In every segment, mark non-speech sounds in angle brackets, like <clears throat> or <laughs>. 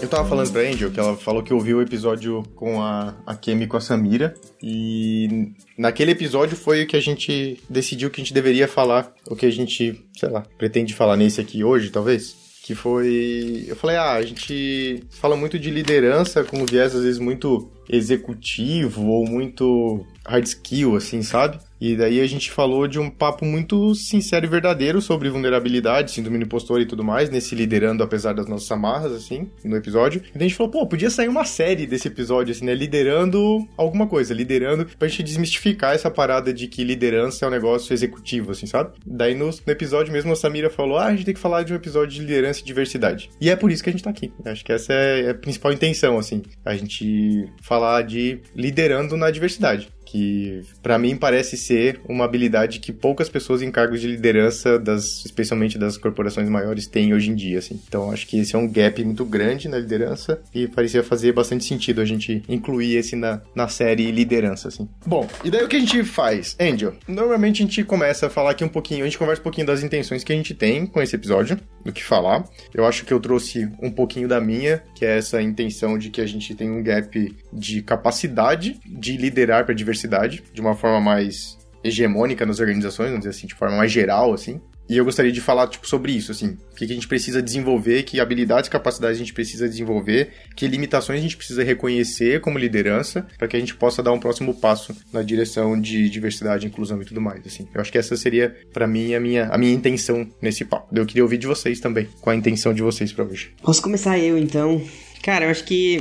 Eu tava falando pra Angel que ela falou que ouviu o episódio com a, a Kemi e com a Samira. E naquele episódio foi o que a gente decidiu que a gente deveria falar, o que a gente, sei lá, pretende falar nesse aqui hoje, talvez. Que foi. Eu falei, ah, a gente fala muito de liderança com viés às vezes muito executivo ou muito hard skill, assim, sabe? E daí a gente falou de um papo muito sincero e verdadeiro sobre vulnerabilidade, síndrome do impostor e tudo mais, nesse liderando apesar das nossas amarras, assim, no episódio. E daí a gente falou, pô, podia sair uma série desse episódio, assim, né? Liderando alguma coisa, liderando, pra gente desmistificar essa parada de que liderança é um negócio executivo, assim, sabe? Daí no, no episódio mesmo a Samira falou, ah, a gente tem que falar de um episódio de liderança e diversidade. E é por isso que a gente tá aqui. Acho que essa é a principal intenção, assim, a gente falar de liderando na diversidade que para mim parece ser uma habilidade que poucas pessoas em cargos de liderança, das, especialmente das corporações maiores, têm hoje em dia. Assim. Então acho que esse é um gap muito grande na liderança e parecia fazer bastante sentido a gente incluir esse na, na série liderança. Assim. Bom, e daí o que a gente faz? Angel, normalmente a gente começa a falar aqui um pouquinho, a gente conversa um pouquinho das intenções que a gente tem com esse episódio, do que falar. Eu acho que eu trouxe um pouquinho da minha, que é essa intenção de que a gente tem um gap de capacidade de liderar para diversidade diversidade de uma forma mais hegemônica nas organizações, vamos dizer assim, de forma mais geral, assim. E eu gostaria de falar, tipo, sobre isso, assim. O que a gente precisa desenvolver, que habilidades e capacidades a gente precisa desenvolver, que limitações a gente precisa reconhecer como liderança, para que a gente possa dar um próximo passo na direção de diversidade, inclusão e tudo mais, assim. Eu acho que essa seria, para mim, a minha, a minha intenção nesse papo. Eu queria ouvir de vocês também, qual a intenção de vocês para hoje. Posso começar eu, então? Cara, eu acho que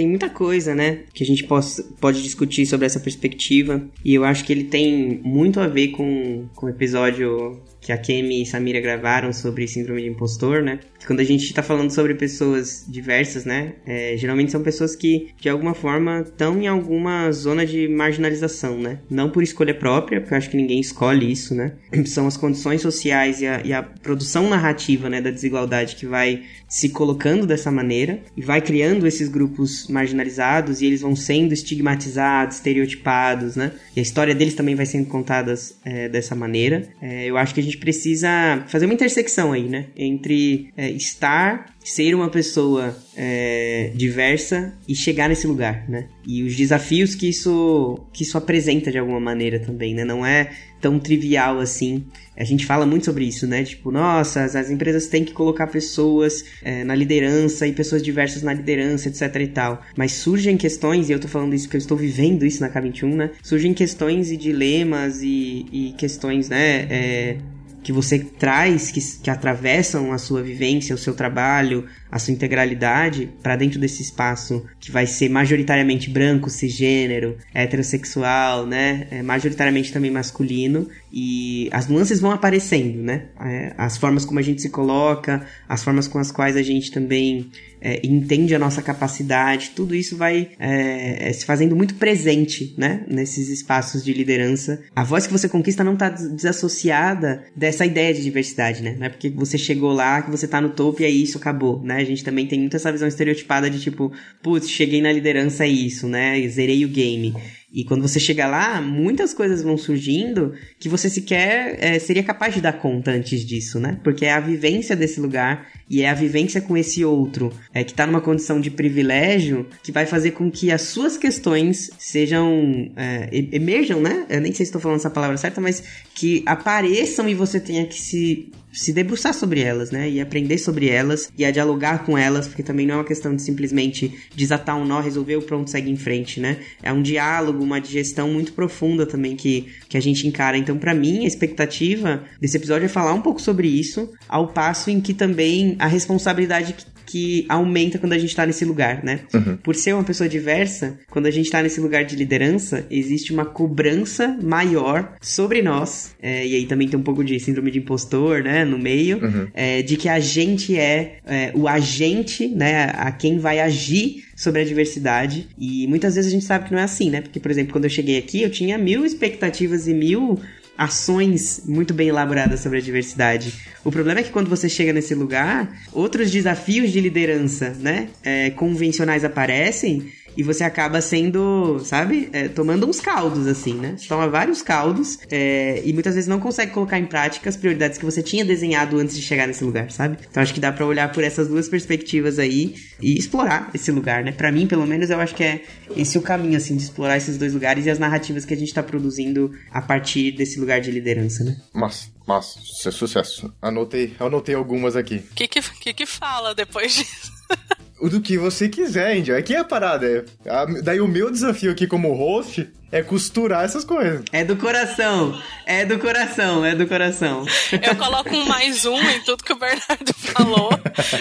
tem muita coisa, né, que a gente possa, pode discutir sobre essa perspectiva. E eu acho que ele tem muito a ver com, com o episódio que a Kemi e Samira gravaram sobre síndrome de impostor, né? Quando a gente está falando sobre pessoas diversas, né? É, geralmente são pessoas que, de alguma forma, estão em alguma zona de marginalização, né? Não por escolha própria, porque eu acho que ninguém escolhe isso, né? <clears throat> São as condições sociais e a, e a produção narrativa, né, da desigualdade que vai se colocando dessa maneira e vai criando esses grupos marginalizados e eles vão sendo estigmatizados, estereotipados, né? E a história deles também vai sendo contada é, dessa maneira. É, eu acho que a gente precisa fazer uma intersecção aí, né? Entre é, estar, ser uma pessoa é, diversa e chegar nesse lugar, né? E os desafios que isso, que isso apresenta de alguma maneira também, né? Não é tão trivial assim. A gente fala muito sobre isso, né? Tipo, nossa, as, as empresas têm que colocar pessoas é, na liderança e pessoas diversas na liderança, etc e tal. Mas surgem questões, e eu tô falando isso porque eu estou vivendo isso na K21, né? Surgem questões e dilemas e, e questões, né? É, que você traz, que, que atravessam a sua vivência, o seu trabalho, a sua integralidade para dentro desse espaço que vai ser majoritariamente branco, cisgênero, heterossexual, né? É, majoritariamente também masculino e as nuances vão aparecendo, né? É, as formas como a gente se coloca, as formas com as quais a gente também é, entende a nossa capacidade, tudo isso vai é, é se fazendo muito presente, né? Nesses espaços de liderança. A voz que você conquista não está desassociada dessa ideia de diversidade, né? Não é porque você chegou lá que você está no topo e é isso, acabou, né? A gente também tem muito essa visão estereotipada de tipo, putz, cheguei na liderança é isso, né? Zerei o game. E quando você chega lá, muitas coisas vão surgindo que você sequer é, seria capaz de dar conta antes disso, né? Porque é a vivência desse lugar e é a vivência com esse outro é, que está numa condição de privilégio que vai fazer com que as suas questões sejam. É, emerjam, né? Eu nem sei se estou falando essa palavra certa, mas que apareçam e você tenha que se se debruçar sobre elas, né? E aprender sobre elas e a dialogar com elas, porque também não é uma questão de simplesmente desatar um nó, resolver o pronto, segue em frente, né? É um diálogo, uma digestão muito profunda também que, que a gente encara. Então, para mim, a expectativa desse episódio é falar um pouco sobre isso, ao passo em que também a responsabilidade que que aumenta quando a gente tá nesse lugar, né? Uhum. Por ser uma pessoa diversa, quando a gente tá nesse lugar de liderança, existe uma cobrança maior sobre nós, é, e aí também tem um pouco de síndrome de impostor, né, no meio, uhum. é, de que a gente é, é o agente, né, a quem vai agir sobre a diversidade. E muitas vezes a gente sabe que não é assim, né? Porque, por exemplo, quando eu cheguei aqui, eu tinha mil expectativas e mil ações muito bem elaboradas sobre a diversidade. O problema é que quando você chega nesse lugar, outros desafios de liderança, né, é, convencionais aparecem e você acaba sendo, sabe, é, tomando uns caldos, assim, né? Você toma vários caldos é, e muitas vezes não consegue colocar em prática as prioridades que você tinha desenhado antes de chegar nesse lugar, sabe? Então acho que dá para olhar por essas duas perspectivas aí e explorar esse lugar, né? Para mim, pelo menos, eu acho que é esse o caminho, assim, de explorar esses dois lugares e as narrativas que a gente tá produzindo a partir desse lugar de liderança, né? Mas, mas, isso é sucesso. Anotei, anotei algumas aqui. O que que, que que fala depois disso? O do que você quiser, Índia. Aqui é a parada. É, a, daí o meu desafio aqui como host é costurar essas coisas. É do coração. É do coração, é do coração. Eu coloco um mais um em tudo que o Bernardo <laughs> falou.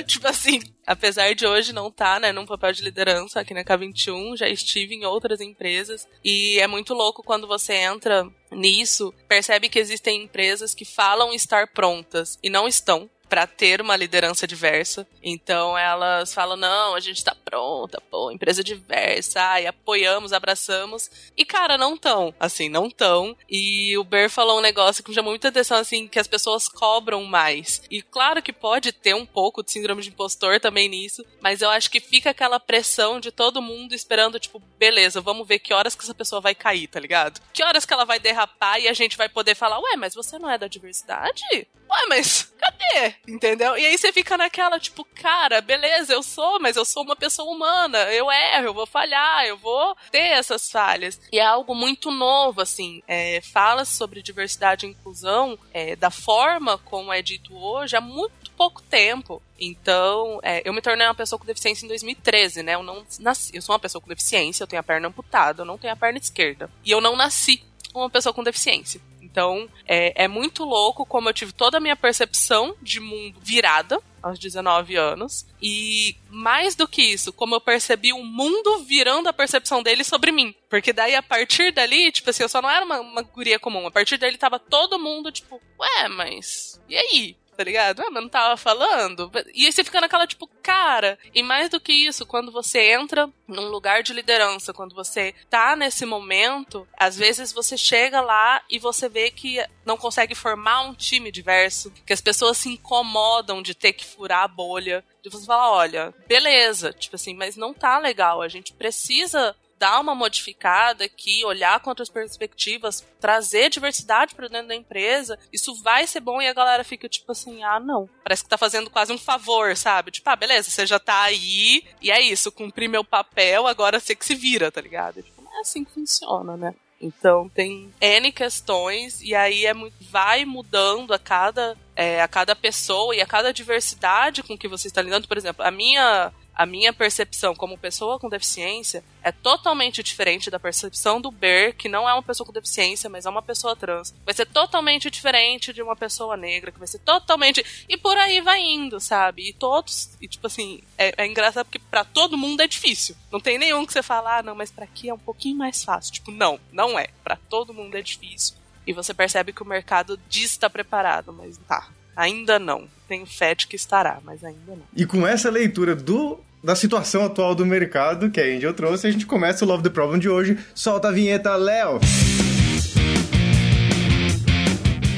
tipo assim, apesar de hoje não estar, tá, né, num papel de liderança aqui na K21, já estive em outras empresas e é muito louco quando você entra nisso, percebe que existem empresas que falam estar prontas e não estão para ter uma liderança diversa. Então elas falam: não, a gente tá pronta, pô, empresa diversa, ai, apoiamos, abraçamos. E cara, não tão, assim, não tão. E o Ber falou um negócio que me chamou muita atenção, assim, que as pessoas cobram mais. E claro que pode ter um pouco de síndrome de impostor também nisso, mas eu acho que fica aquela pressão de todo mundo esperando, tipo, beleza, vamos ver que horas que essa pessoa vai cair, tá ligado? Que horas que ela vai derrapar e a gente vai poder falar: ué, mas você não é da diversidade? Ué, mas cadê? Entendeu? E aí você fica naquela, tipo, cara, beleza, eu sou, mas eu sou uma pessoa humana, eu erro, eu vou falhar, eu vou ter essas falhas. E é algo muito novo, assim, é, fala sobre diversidade e inclusão é, da forma como é dito hoje há muito pouco tempo. Então, é, eu me tornei uma pessoa com deficiência em 2013, né? Eu não nasci, eu sou uma pessoa com deficiência, eu tenho a perna amputada, eu não tenho a perna esquerda. E eu não nasci uma pessoa com deficiência. Então, é, é muito louco como eu tive toda a minha percepção de mundo virada aos 19 anos. E mais do que isso, como eu percebi o mundo virando a percepção dele sobre mim. Porque daí, a partir dali, tipo assim, eu só não era uma, uma guria comum. A partir dali tava todo mundo, tipo, ué, mas. E aí? Tá ligado? Ah, mas não tava falando. E aí você fica naquela, tipo, cara. E mais do que isso, quando você entra num lugar de liderança, quando você tá nesse momento, às vezes você chega lá e você vê que não consegue formar um time diverso, que as pessoas se incomodam de ter que furar a bolha. De você falar, olha, beleza, tipo assim, mas não tá legal. A gente precisa dar uma modificada aqui, olhar com outras perspectivas, trazer diversidade para dentro da empresa, isso vai ser bom e a galera fica tipo assim, ah, não. Parece que tá fazendo quase um favor, sabe? Tipo, ah, beleza, você já tá aí e é isso, cumpri meu papel, agora você que se vira, tá ligado? Tipo, não é assim que funciona, né? Então tem N questões e aí é muito, vai mudando a cada, é, a cada pessoa e a cada diversidade com que você está lidando. Por exemplo, a minha a minha percepção como pessoa com deficiência é totalmente diferente da percepção do Ber, que não é uma pessoa com deficiência, mas é uma pessoa trans. Vai ser totalmente diferente de uma pessoa negra, que vai ser totalmente. E por aí vai indo, sabe? E todos. E tipo assim, é, é engraçado porque para todo mundo é difícil. Não tem nenhum que você fala, ah, não, mas para aqui é um pouquinho mais fácil. Tipo, não, não é. Para todo mundo é difícil. E você percebe que o mercado diz estar preparado, mas tá. Ainda não. Tenho fé de que estará, mas ainda não. E com essa leitura do da situação atual do mercado que a Angel trouxe, a gente começa o Love the Problem de hoje. Solta a vinheta, Léo!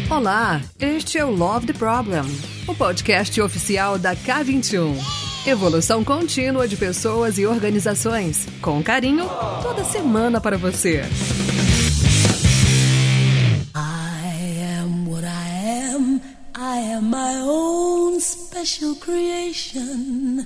Olá, este é o Love the Problem, o podcast oficial da K21. Evolução contínua de pessoas e organizações, com carinho, toda semana para você. I am what I am, I am my own special creation.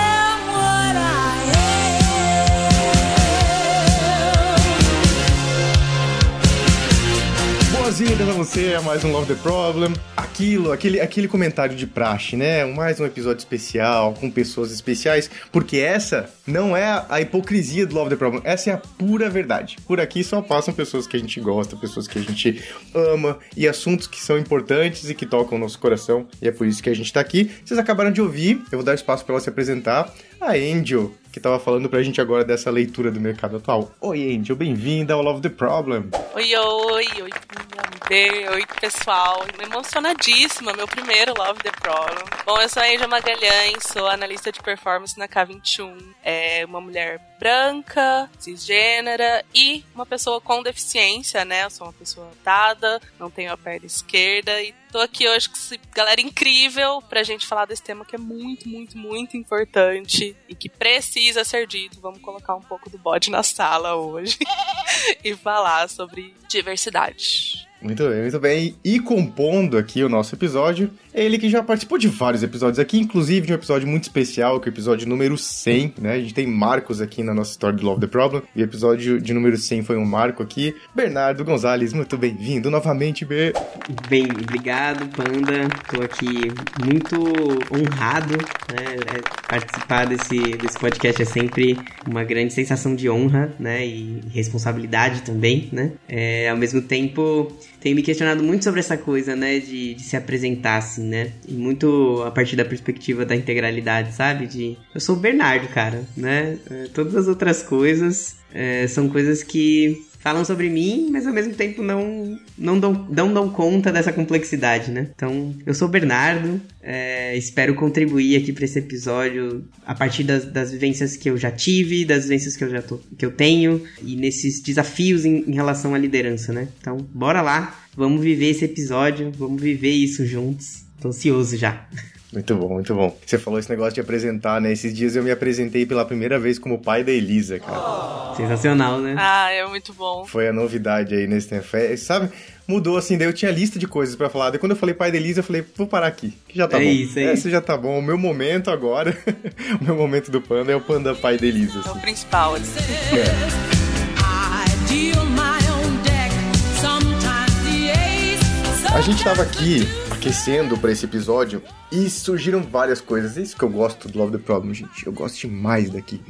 Boas-vindas a você a mais um Love the Problem. Aqui aquilo, aquele, aquele comentário de praxe, né? Mais um episódio especial, com pessoas especiais, porque essa não é a hipocrisia do Love the Problem, essa é a pura verdade. Por aqui só passam pessoas que a gente gosta, pessoas que a gente ama e assuntos que são importantes e que tocam o nosso coração, e é por isso que a gente tá aqui. Vocês acabaram de ouvir, eu vou dar espaço para ela se apresentar. A Angel, que tava falando pra gente agora dessa leitura do mercado atual. Oi, Angel, bem-vinda ao Love the Problem. Oi, oi, oi, oi, oi, pessoal. Emocionadíssima, meu primeiro Love the Problem. Bom, eu sou a Angel Magalhães, sou analista de performance na K21. É uma mulher branca, cisgênera e uma pessoa com deficiência, né? Eu sou uma pessoa dada, não tenho a perna esquerda e tô aqui hoje com essa galera incrível pra gente falar desse tema que é muito, muito, muito importante e que precisa ser dito. Vamos colocar um pouco do bode na sala hoje <laughs> e falar sobre diversidade. Muito bem, muito bem. E compondo aqui o nosso episódio, ele que já participou de vários episódios aqui, inclusive de um episódio muito especial, que é o episódio número 100, né? A gente tem marcos aqui na nossa história do Love the Problem, e o episódio de número 100 foi um marco aqui. Bernardo Gonzalez, muito bem-vindo novamente, B. Bem, obrigado, Panda. Tô aqui muito honrado, né? É, participar desse, desse podcast é sempre uma grande sensação de honra, né? E responsabilidade também, né? É, ao mesmo tempo tenho me questionado muito sobre essa coisa, né, de, de, se apresentar assim, né? E muito a partir da perspectiva da integralidade, sabe? De eu sou o Bernardo, cara, né? É, todas as outras coisas é, são coisas que falam sobre mim, mas ao mesmo tempo não, não, dão, não dão conta dessa complexidade, né? Então, eu sou o Bernardo, é, espero contribuir aqui para esse episódio a partir das, das vivências que eu já tive, das vivências que eu já tô, que eu tenho e nesses desafios em, em relação à liderança, né? Então, bora lá, vamos viver esse episódio, vamos viver isso juntos. Tô ansioso já. <laughs> Muito bom, muito bom. Você falou esse negócio de apresentar, né? Esses dias eu me apresentei pela primeira vez como pai da Elisa, cara. Sensacional, né? Ah, é muito bom. Foi a novidade aí nesse tempo. É, sabe, mudou assim, daí eu tinha lista de coisas para falar. Daí quando eu falei pai da Elisa, eu falei, vou parar aqui, que já tá é bom. Isso, é Esse isso. já tá bom. O meu momento agora, <laughs> o meu momento do panda é o panda pai da Elisa. É o Assim. principal. Assim. É. Ace. A gente tava aqui aquecendo para esse episódio e surgiram várias coisas. É isso que eu gosto do Love the Problem, gente. Eu gosto demais daqui.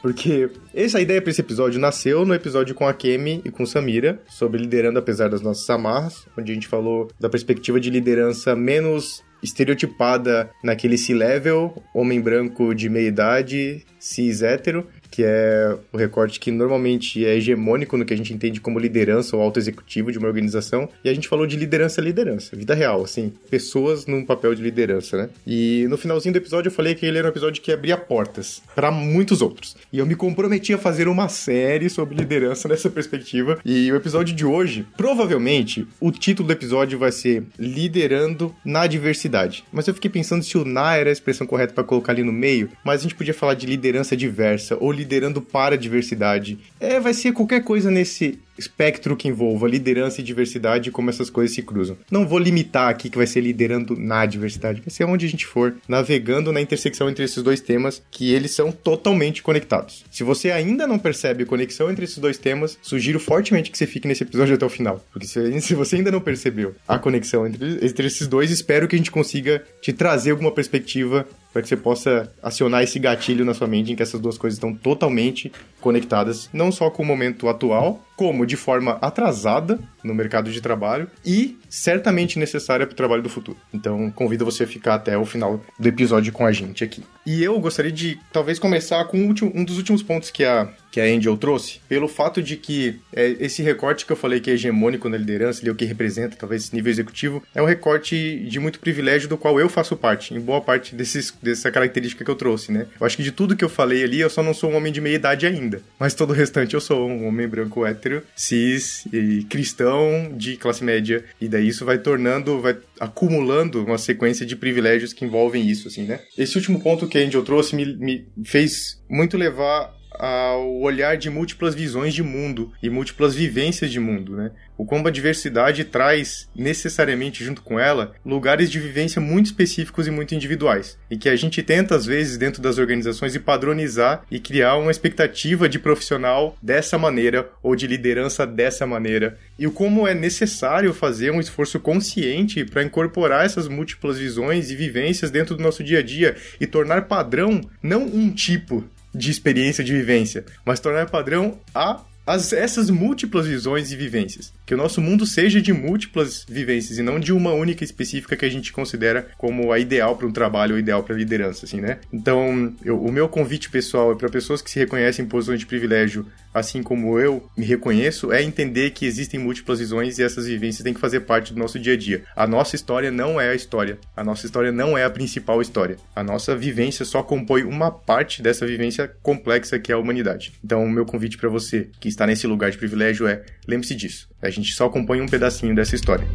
Porque essa ideia para esse episódio nasceu no episódio com a Kemi e com Samira, sobre liderando apesar das nossas amarras, onde a gente falou da perspectiva de liderança menos estereotipada naquele C-level, homem branco de meia idade, cis hétero, que é o recorte que normalmente é hegemônico no que a gente entende como liderança ou alto executivo de uma organização. E a gente falou de liderança liderança, vida real, assim, pessoas num papel de liderança, né? E no finalzinho do episódio eu falei que ele era um episódio que abria portas para muitos outros. E eu me comprometi a fazer uma série sobre liderança <laughs> nessa perspectiva. E o episódio de hoje, provavelmente, o título do episódio vai ser Liderando na Diversidade. Mas eu fiquei pensando se o na era a expressão correta para colocar ali no meio, mas a gente podia falar de liderança diversa ou liderando para a diversidade. É, vai ser qualquer coisa nesse espectro que envolva liderança e diversidade como essas coisas se cruzam. Não vou limitar aqui que vai ser liderando na diversidade, vai ser onde a gente for, navegando na intersecção entre esses dois temas, que eles são totalmente conectados. Se você ainda não percebe a conexão entre esses dois temas, sugiro fortemente que você fique nesse episódio até o final, porque se <laughs> você ainda não percebeu a conexão entre, entre esses dois, espero que a gente consiga te trazer alguma perspectiva para que você possa acionar esse gatilho na sua mente em que essas duas coisas estão totalmente conectadas, não só com o momento atual, como de forma atrasada no mercado de trabalho e certamente necessária para o trabalho do futuro. Então, convido você a ficar até o final do episódio com a gente aqui. E eu gostaria de talvez começar com um dos últimos pontos que a que a Angel trouxe, pelo fato de que é, esse recorte que eu falei que é hegemônico na liderança, ele é o que representa talvez esse nível executivo, é um recorte de muito privilégio do qual eu faço parte, em boa parte desses, dessa característica que eu trouxe, né? Eu acho que de tudo que eu falei ali, eu só não sou um homem de meia idade ainda, mas todo o restante eu sou um homem branco hétero, cis e cristão de classe média, e daí isso vai tornando, vai acumulando uma sequência de privilégios que envolvem isso, assim, né? Esse último ponto que a Angel trouxe me, me fez muito levar ao olhar de múltiplas visões de mundo e múltiplas vivências de mundo, né? O como a diversidade traz necessariamente junto com ela lugares de vivência muito específicos e muito individuais, e que a gente tenta às vezes dentro das organizações e padronizar e criar uma expectativa de profissional dessa maneira ou de liderança dessa maneira, e o como é necessário fazer um esforço consciente para incorporar essas múltiplas visões e vivências dentro do nosso dia a dia e tornar padrão não um tipo de experiência de vivência, mas tornar padrão a as, essas múltiplas visões e vivências. Que o nosso mundo seja de múltiplas vivências e não de uma única específica que a gente considera como a ideal para um trabalho ou ideal para liderança, assim, né? Então, eu, o meu convite pessoal é para pessoas que se reconhecem em posições de privilégio, assim como eu me reconheço, é entender que existem múltiplas visões e essas vivências têm que fazer parte do nosso dia a dia. A nossa história não é a história. A nossa história não é a principal história. A nossa vivência só compõe uma parte dessa vivência complexa que é a humanidade. Então, o meu convite para você que está nesse lugar de privilégio é lembre-se disso. A gente só acompanha um pedacinho dessa história.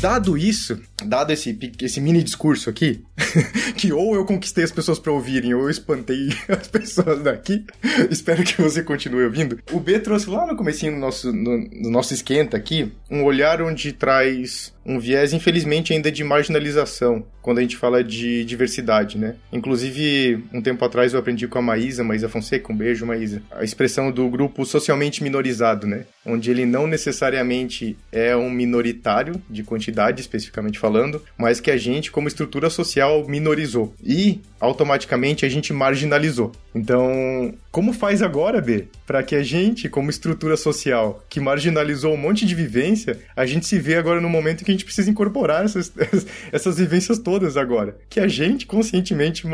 Dado isso, dado esse, esse mini discurso aqui, <laughs> que ou eu conquistei as pessoas para ouvirem, ou eu espantei <laughs> as pessoas daqui, <laughs> espero que você continue ouvindo. O B trouxe lá no comecinho do nosso, no, no nosso esquenta aqui, um olhar onde traz um viés, infelizmente, ainda de marginalização quando a gente fala de diversidade, né? Inclusive, um tempo atrás eu aprendi com a Maísa, Maísa Fonseca, um beijo, Maísa, a expressão do grupo socialmente minorizado, né? Onde ele não necessariamente é um minoritário, de quantidade especificamente falando, mas que a gente, como estrutura social, minorizou. E, automaticamente, a gente marginalizou. Então, como faz agora, B? Para que a gente, como estrutura social que marginalizou um monte de vivência, a gente se vê agora no momento em que a gente precisa incorporar essas, <laughs> essas vivências todas agora. Que a gente, conscientemente,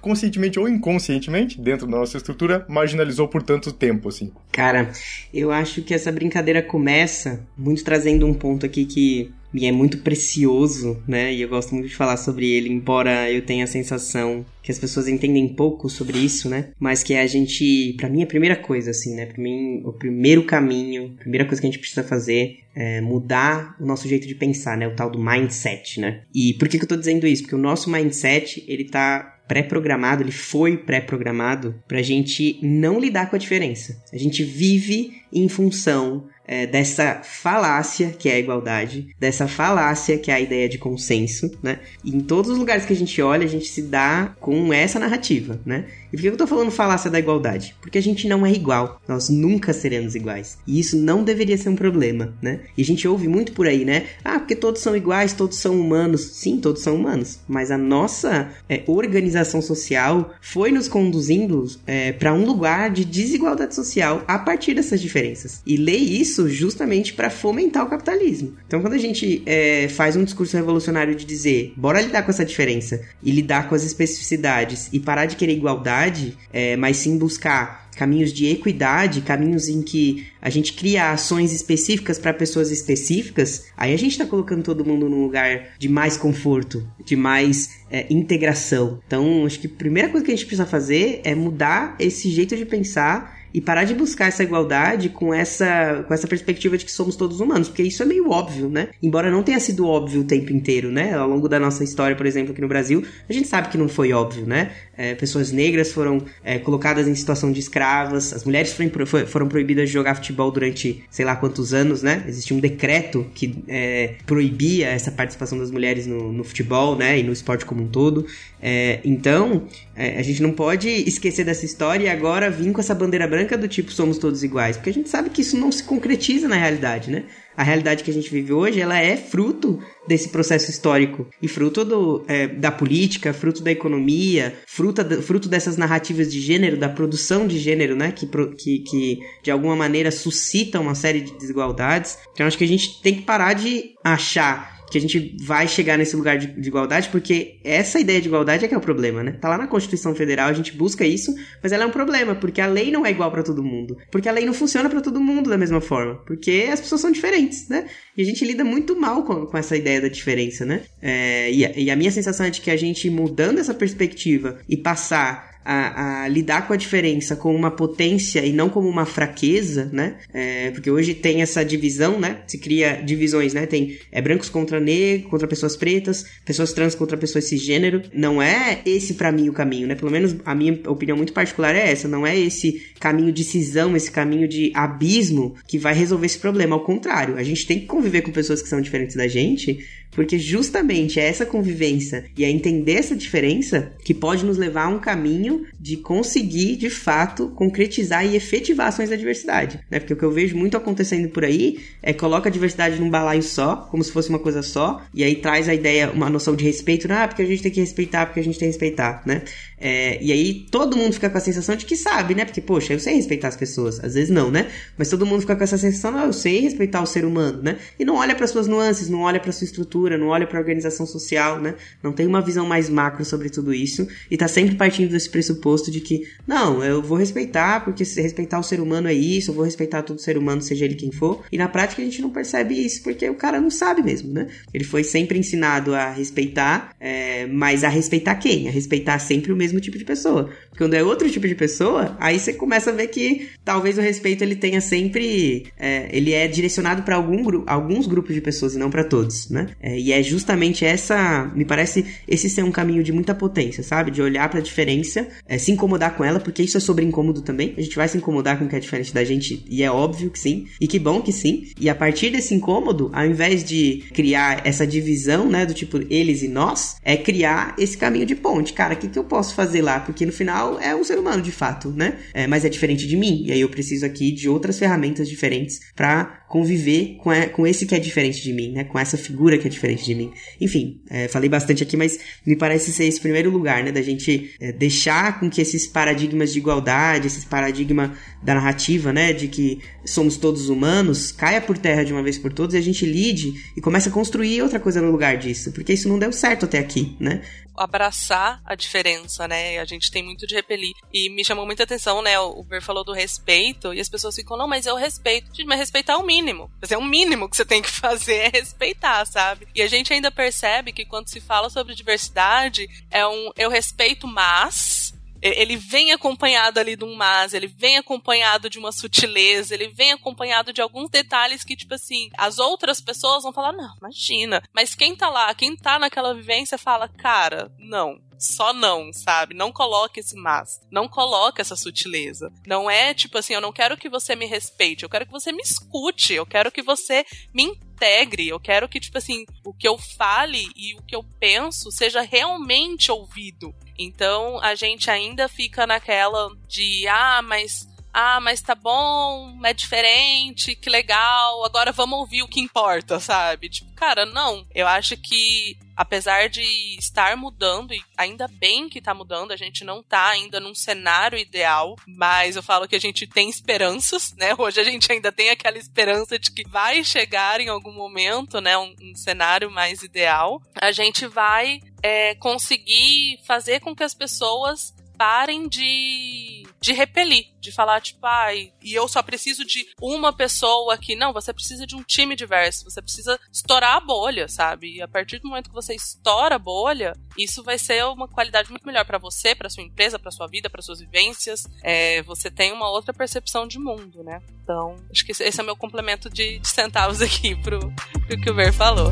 conscientemente ou inconscientemente, dentro da nossa estrutura, marginalizou por tanto tempo, assim. Cara, eu acho que essa brincadeira começa muito trazendo um ponto aqui que me é muito precioso, né? E eu gosto muito de falar sobre ele, embora eu tenha a sensação que as pessoas entendem pouco sobre isso, né? Mas que é a gente, para mim, a primeira coisa, assim, né? Para mim, o primeiro caminho, a primeira coisa que a gente precisa fazer é mudar o nosso jeito de pensar, né? O tal do mindset, né? E por que, que eu tô dizendo isso? Porque o nosso mindset, ele tá pré-programado, ele foi pré-programado pra gente não lidar com a diferença. A gente vive em função é, dessa falácia que é a igualdade, dessa falácia que é a ideia de consenso, né? E em todos os lugares que a gente olha, a gente se dá com essa narrativa, né? E por que eu tô falando falácia da igualdade? Porque a gente não é igual. Nós nunca seremos iguais. E isso não deveria ser um problema, né? E a gente ouve muito por aí, né? Ah, porque todos são iguais, todos são humanos. Sim, todos são humanos. Mas a nossa é, organização social foi nos conduzindo é, para um lugar de desigualdade social a partir dessas diferenças. E lê isso justamente para fomentar o capitalismo. Então, quando a gente é, faz um discurso revolucionário de dizer, bora lidar com essa diferença e lidar com as especificidades e parar de querer igualdade é, mas sim buscar caminhos de equidade, caminhos em que a gente cria ações específicas para pessoas específicas, aí a gente está colocando todo mundo num lugar de mais conforto, de mais é, integração. Então, acho que a primeira coisa que a gente precisa fazer é mudar esse jeito de pensar e parar de buscar essa igualdade com essa, com essa perspectiva de que somos todos humanos, porque isso é meio óbvio, né? Embora não tenha sido óbvio o tempo inteiro, né? Ao longo da nossa história, por exemplo, aqui no Brasil, a gente sabe que não foi óbvio, né? É, pessoas negras foram é, colocadas em situação de escravas, as mulheres foram, foram proibidas de jogar futebol durante sei lá quantos anos, né? Existia um decreto que é, proibia essa participação das mulheres no, no, futebol, né? E no esporte como um todo. É, então, é, a gente não pode esquecer dessa história e agora vir com essa bandeira branca do tipo somos todos iguais, porque a gente sabe que isso não se concretiza na realidade, né? A realidade que a gente vive hoje, ela é fruto desse processo histórico e fruto do, é, da política, fruto da economia, fruto, fruto dessas narrativas de gênero, da produção de gênero, né? Que, que, que de alguma maneira suscitam uma série de desigualdades. Então acho que a gente tem que parar de achar que a gente vai chegar nesse lugar de, de, igualdade, porque essa ideia de igualdade é que é o problema, né? Tá lá na Constituição Federal, a gente busca isso, mas ela é um problema, porque a lei não é igual para todo mundo. Porque a lei não funciona para todo mundo da mesma forma. Porque as pessoas são diferentes, né? E a gente lida muito mal com, com essa ideia da diferença, né? É, e, a, e a minha sensação é de que a gente mudando essa perspectiva e passar a, a, lidar com a diferença como uma potência e não como uma fraqueza, né? É, porque hoje tem essa divisão, né? Se cria divisões, né? Tem é, brancos contra negros, contra pessoas pretas, pessoas trans contra pessoas cisgênero. Não é esse para mim o caminho, né? Pelo menos a minha opinião muito particular é essa. Não é esse caminho de cisão, esse caminho de abismo que vai resolver esse problema. Ao contrário, a gente tem que conviver com pessoas que são diferentes da gente porque justamente é essa convivência e é entender essa diferença que pode nos levar a um caminho de conseguir, de fato, concretizar e efetivar ações da diversidade. Né? Porque o que eu vejo muito acontecendo por aí é coloca a diversidade num balaio só, como se fosse uma coisa só, e aí traz a ideia, uma noção de respeito, ah, porque a gente tem que respeitar, porque a gente tem que respeitar, né? É, e aí todo mundo fica com a sensação de que sabe, né? Porque, poxa, eu sei respeitar as pessoas. Às vezes não, né? Mas todo mundo fica com essa sensação, não, eu sei respeitar o ser humano, né? E não olha para suas nuances, não olha para sua estrutura, não olha para a organização social, né? Não tem uma visão mais macro sobre tudo isso e tá sempre partindo desse pressuposto de que, não, eu vou respeitar, porque se respeitar o ser humano é isso, eu vou respeitar todo ser humano, seja ele quem for. E na prática a gente não percebe isso, porque o cara não sabe mesmo, né? Ele foi sempre ensinado a respeitar, é, mas a respeitar quem? A respeitar sempre o mesmo tipo de pessoa. Quando é outro tipo de pessoa, aí você começa a ver que talvez o respeito ele tenha sempre. É, ele é direcionado para algum alguns grupos de pessoas e não para todos, né? É, e é justamente essa. Me parece esse ser um caminho de muita potência, sabe? De olhar para a diferença, é, se incomodar com ela, porque isso é sobre incômodo também. A gente vai se incomodar com o que é diferente da gente, e é óbvio que sim. E que bom que sim. E a partir desse incômodo, ao invés de criar essa divisão, né? Do tipo eles e nós, é criar esse caminho de ponte. Cara, o que, que eu posso fazer lá? Porque no final é um ser humano de fato, né? É, mas é diferente de mim. E aí eu preciso aqui de outras ferramentas diferentes para conviver com, a, com esse que é diferente de mim, né? Com essa figura que é diferente de mim. Enfim, é, falei bastante aqui, mas me parece ser esse primeiro lugar, né? Da gente é, deixar com que esses paradigmas de igualdade, esses paradigma da narrativa, né? De que somos todos humanos, caia por terra de uma vez por todas e a gente lide e comece a construir outra coisa no lugar disso. Porque isso não deu certo até aqui, né? abraçar a diferença, né? A gente tem muito de repelir. E me chamou muita atenção, né? O Ber falou do respeito e as pessoas ficam, não, mas eu respeito. Gente, mas respeitar é o mínimo. É o mínimo que você tem que <laughs> fazer é respeitar, sabe? E a gente ainda percebe que quando se fala sobre diversidade, é um eu respeito, mas ele vem acompanhado ali de um mas, ele vem acompanhado de uma sutileza, ele vem acompanhado de alguns detalhes que, tipo assim, as outras pessoas vão falar, não, imagina. Mas quem tá lá, quem tá naquela vivência fala, cara, não, só não, sabe? Não coloque esse mas. Não coloque essa sutileza. Não é tipo assim, eu não quero que você me respeite, eu quero que você me escute, eu quero que você me integre, eu quero que, tipo assim, o que eu fale e o que eu penso seja realmente ouvido. Então a gente ainda fica naquela de ah, mas ah, mas tá bom, é diferente, que legal, agora vamos ouvir o que importa, sabe? Tipo, cara, não. Eu acho que apesar de estar mudando, e ainda bem que tá mudando, a gente não tá ainda num cenário ideal, mas eu falo que a gente tem esperanças, né? <laughs> Hoje a gente ainda tem aquela esperança de que vai chegar em algum momento, né? Um, um cenário mais ideal. A gente vai é, conseguir fazer com que as pessoas parem de de repelir, de falar, tipo, ai, e eu só preciso de uma pessoa aqui. Não, você precisa de um time diverso, você precisa estourar a bolha, sabe? E a partir do momento que você estoura a bolha, isso vai ser uma qualidade muito melhor para você, para sua empresa, para sua vida, para suas vivências. É, você tem uma outra percepção de mundo, né? Então, acho que esse é o meu complemento de, de centavos aqui pro, pro que o Ver falou.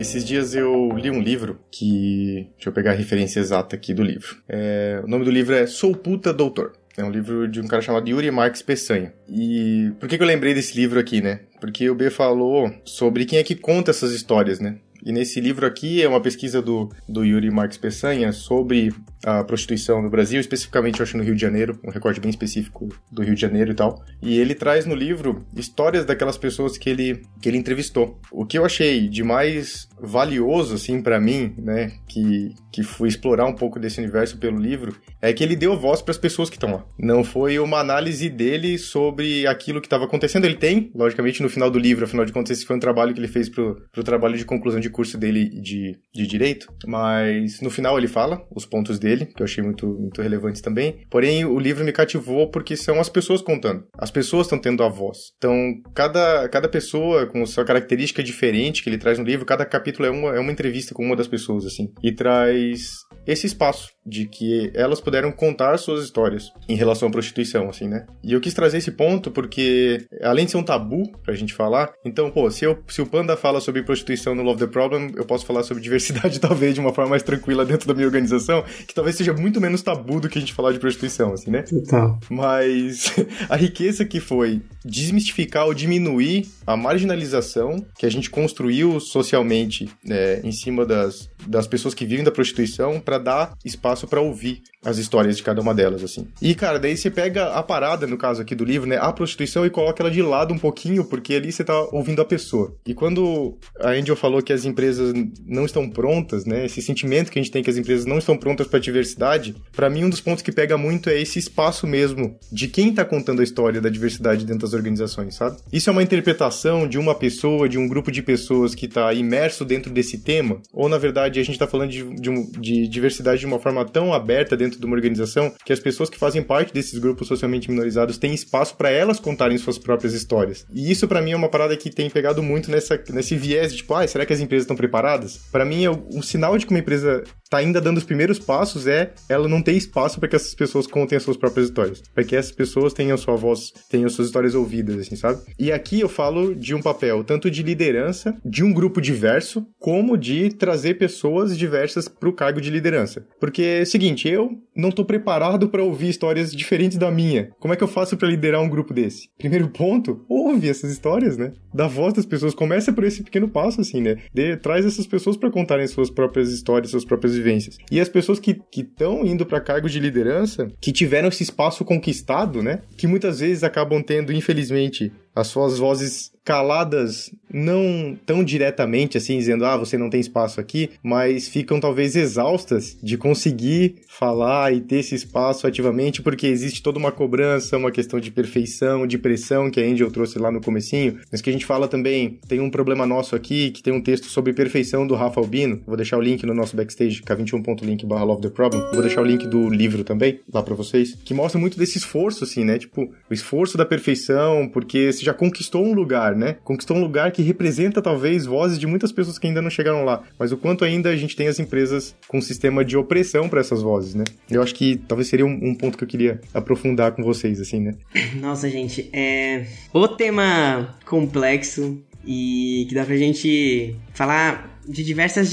Esses dias eu li um livro que. Deixa eu pegar a referência exata aqui do livro. É... O nome do livro é Sou Puta Doutor. É um livro de um cara chamado Yuri Marx Peçanha. E por que, que eu lembrei desse livro aqui, né? Porque o B falou sobre quem é que conta essas histórias, né? E nesse livro aqui é uma pesquisa do, do Yuri Marques Peçanha sobre a prostituição no Brasil, especificamente, eu acho, no Rio de Janeiro, um recorte bem específico do Rio de Janeiro e tal. E ele traz no livro histórias daquelas pessoas que ele, que ele entrevistou. O que eu achei de mais valioso, assim, para mim, né, que, que fui explorar um pouco desse universo pelo livro, é que ele deu voz para as pessoas que estão lá. Não foi uma análise dele sobre aquilo que estava acontecendo. Ele tem, logicamente, no final do livro, afinal de contas, esse foi um trabalho que ele fez pro, pro trabalho de conclusão de curso dele de, de direito, mas no final ele fala os pontos dele que eu achei muito, muito relevantes também. Porém, o livro me cativou porque são as pessoas contando. As pessoas estão tendo a voz. Então, cada, cada pessoa com sua característica diferente que ele traz no livro, cada capítulo é uma, é uma entrevista com uma das pessoas, assim. E traz esse espaço de que elas puderam contar suas histórias em relação à prostituição, assim, né? E eu quis trazer esse ponto porque, além de ser um tabu pra gente falar, então, pô, se, eu, se o Panda fala sobre prostituição no Love the Problem, eu posso falar sobre diversidade, <laughs> talvez, de uma forma mais tranquila dentro da minha organização, que talvez seja muito menos tabu do que a gente falar de prostituição, assim, né? Total. Mas <laughs> a riqueza que foi desmistificar ou diminuir a marginalização que a gente construiu socialmente né, em cima das, das pessoas que vivem da prostituição para dar espaço para ouvir as histórias de cada uma delas, assim. E, cara, daí você pega a parada, no caso aqui do livro, né, a prostituição e coloca ela de lado um pouquinho, porque ali você tá ouvindo a pessoa. E quando a Angel falou que as empresas não estão prontas, né, esse sentimento que a gente tem que as empresas não estão prontas para diversidade, para mim um dos pontos que pega muito é esse espaço mesmo de quem tá contando a história da diversidade dentro das organizações, sabe? Isso é uma interpretação de uma pessoa, de um grupo de pessoas que tá imerso dentro desse tema, ou na verdade a gente tá falando de, de, de diversidade de uma forma tão aberta dentro de uma organização que as pessoas que fazem parte desses grupos socialmente minorizados têm espaço para elas contarem suas próprias histórias. E isso para mim é uma parada que tem pegado muito nessa, nesse viés de tipo, ah, será que as empresas estão preparadas? Para mim, é um sinal de que uma empresa tá ainda dando os primeiros passos é ela não ter espaço para que essas pessoas contem as suas próprias histórias, para que essas pessoas tenham sua voz, tenham suas histórias ouvidas, assim, sabe? E aqui eu falo de um papel tanto de liderança de um grupo diverso, como de trazer pessoas diversas para o cargo de liderança. Porque é o seguinte, eu não tô preparado para ouvir histórias diferentes da minha. Como é que eu faço para liderar um grupo desse? Primeiro ponto, ouve essas histórias, né? Dá voz das pessoas, começa por esse pequeno passo assim, né? Traz essas pessoas para contarem suas próprias histórias, suas próprias vivências. E as pessoas que estão indo para cargos de liderança, que tiveram esse espaço conquistado, né? Que muitas vezes acabam tendo, infelizmente, as suas vozes caladas, não tão diretamente assim, dizendo, ah, você não tem espaço aqui, mas ficam talvez exaustas de conseguir falar e ter esse espaço ativamente, porque existe toda uma cobrança, uma questão de perfeição, de pressão que a Angel trouxe lá no comecinho, mas que a gente fala também, tem um problema nosso aqui, que tem um texto sobre perfeição do Rafa Albino, vou deixar o link no nosso backstage, k21.link barra love the problem, vou deixar o link do livro também, lá para vocês, que mostra muito desse esforço, assim, né, tipo, o esforço da perfeição, porque você já conquistou um lugar, né? Conquistou um lugar que representa talvez vozes de muitas pessoas que ainda não chegaram lá, mas o quanto ainda a gente tem as empresas com um sistema de opressão para essas vozes, né? Eu acho que talvez seria um, um, ponto que eu queria aprofundar com vocês, assim, né? <laughs> Nossa, gente, é o tema complexo e que dá pra gente falar de diversas,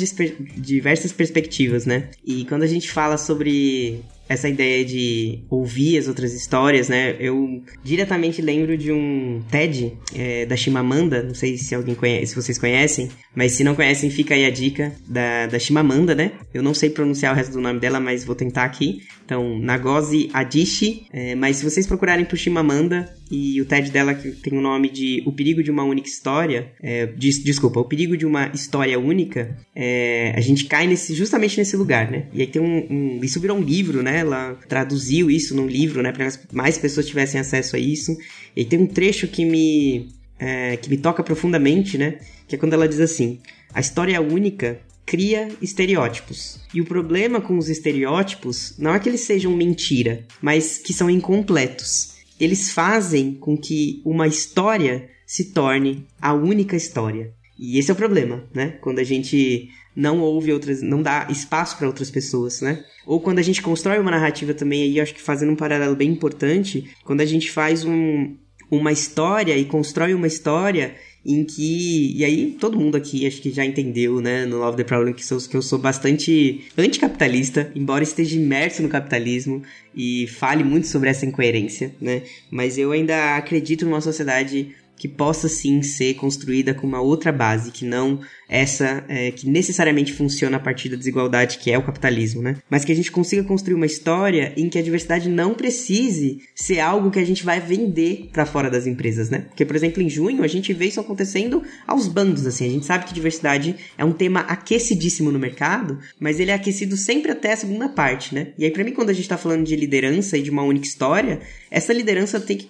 diversas perspectivas, né? E quando a gente fala sobre essa ideia de ouvir as outras histórias, né? Eu diretamente lembro de um TED é, da Chimamanda, não sei se alguém conhece, se vocês conhecem, mas se não conhecem, fica aí a dica da, da Chimamanda, né? Eu não sei pronunciar o resto do nome dela, mas vou tentar aqui. Então, Nagozi Adichie, é, mas se vocês procurarem por Chimamanda e o TED dela que tem o nome de O Perigo de uma Única História, é, des, desculpa, O Perigo de uma História Única, é, a gente cai nesse, justamente nesse lugar, né? E aí tem um, um, Isso virou um livro, né? Ela traduziu isso num livro, né? Para mais pessoas tivessem acesso a isso. E tem um trecho que me, é, que me toca profundamente, né? Que é quando ela diz assim: A história única cria estereótipos. E o problema com os estereótipos não é que eles sejam mentira, mas que são incompletos. Eles fazem com que uma história se torne a única história. E esse é o problema, né? Quando a gente não ouve outras, não dá espaço para outras pessoas, né? Ou quando a gente constrói uma narrativa também, aí acho que fazendo um paralelo bem importante, quando a gente faz um, uma história e constrói uma história em que. E aí, todo mundo aqui acho que já entendeu, né, no Love the Problem, que, sou, que eu sou bastante anticapitalista, embora esteja imerso no capitalismo e fale muito sobre essa incoerência, né? Mas eu ainda acredito numa sociedade que possa sim ser construída com uma outra base, que não essa é, que necessariamente funciona a partir da desigualdade que é o capitalismo, né? Mas que a gente consiga construir uma história em que a diversidade não precise ser algo que a gente vai vender para fora das empresas, né? Porque, por exemplo, em junho a gente vê isso acontecendo aos bandos, assim. A gente sabe que diversidade é um tema aquecidíssimo no mercado, mas ele é aquecido sempre até a segunda parte, né? E aí, para mim, quando a gente tá falando de liderança e de uma única história, essa liderança tem que,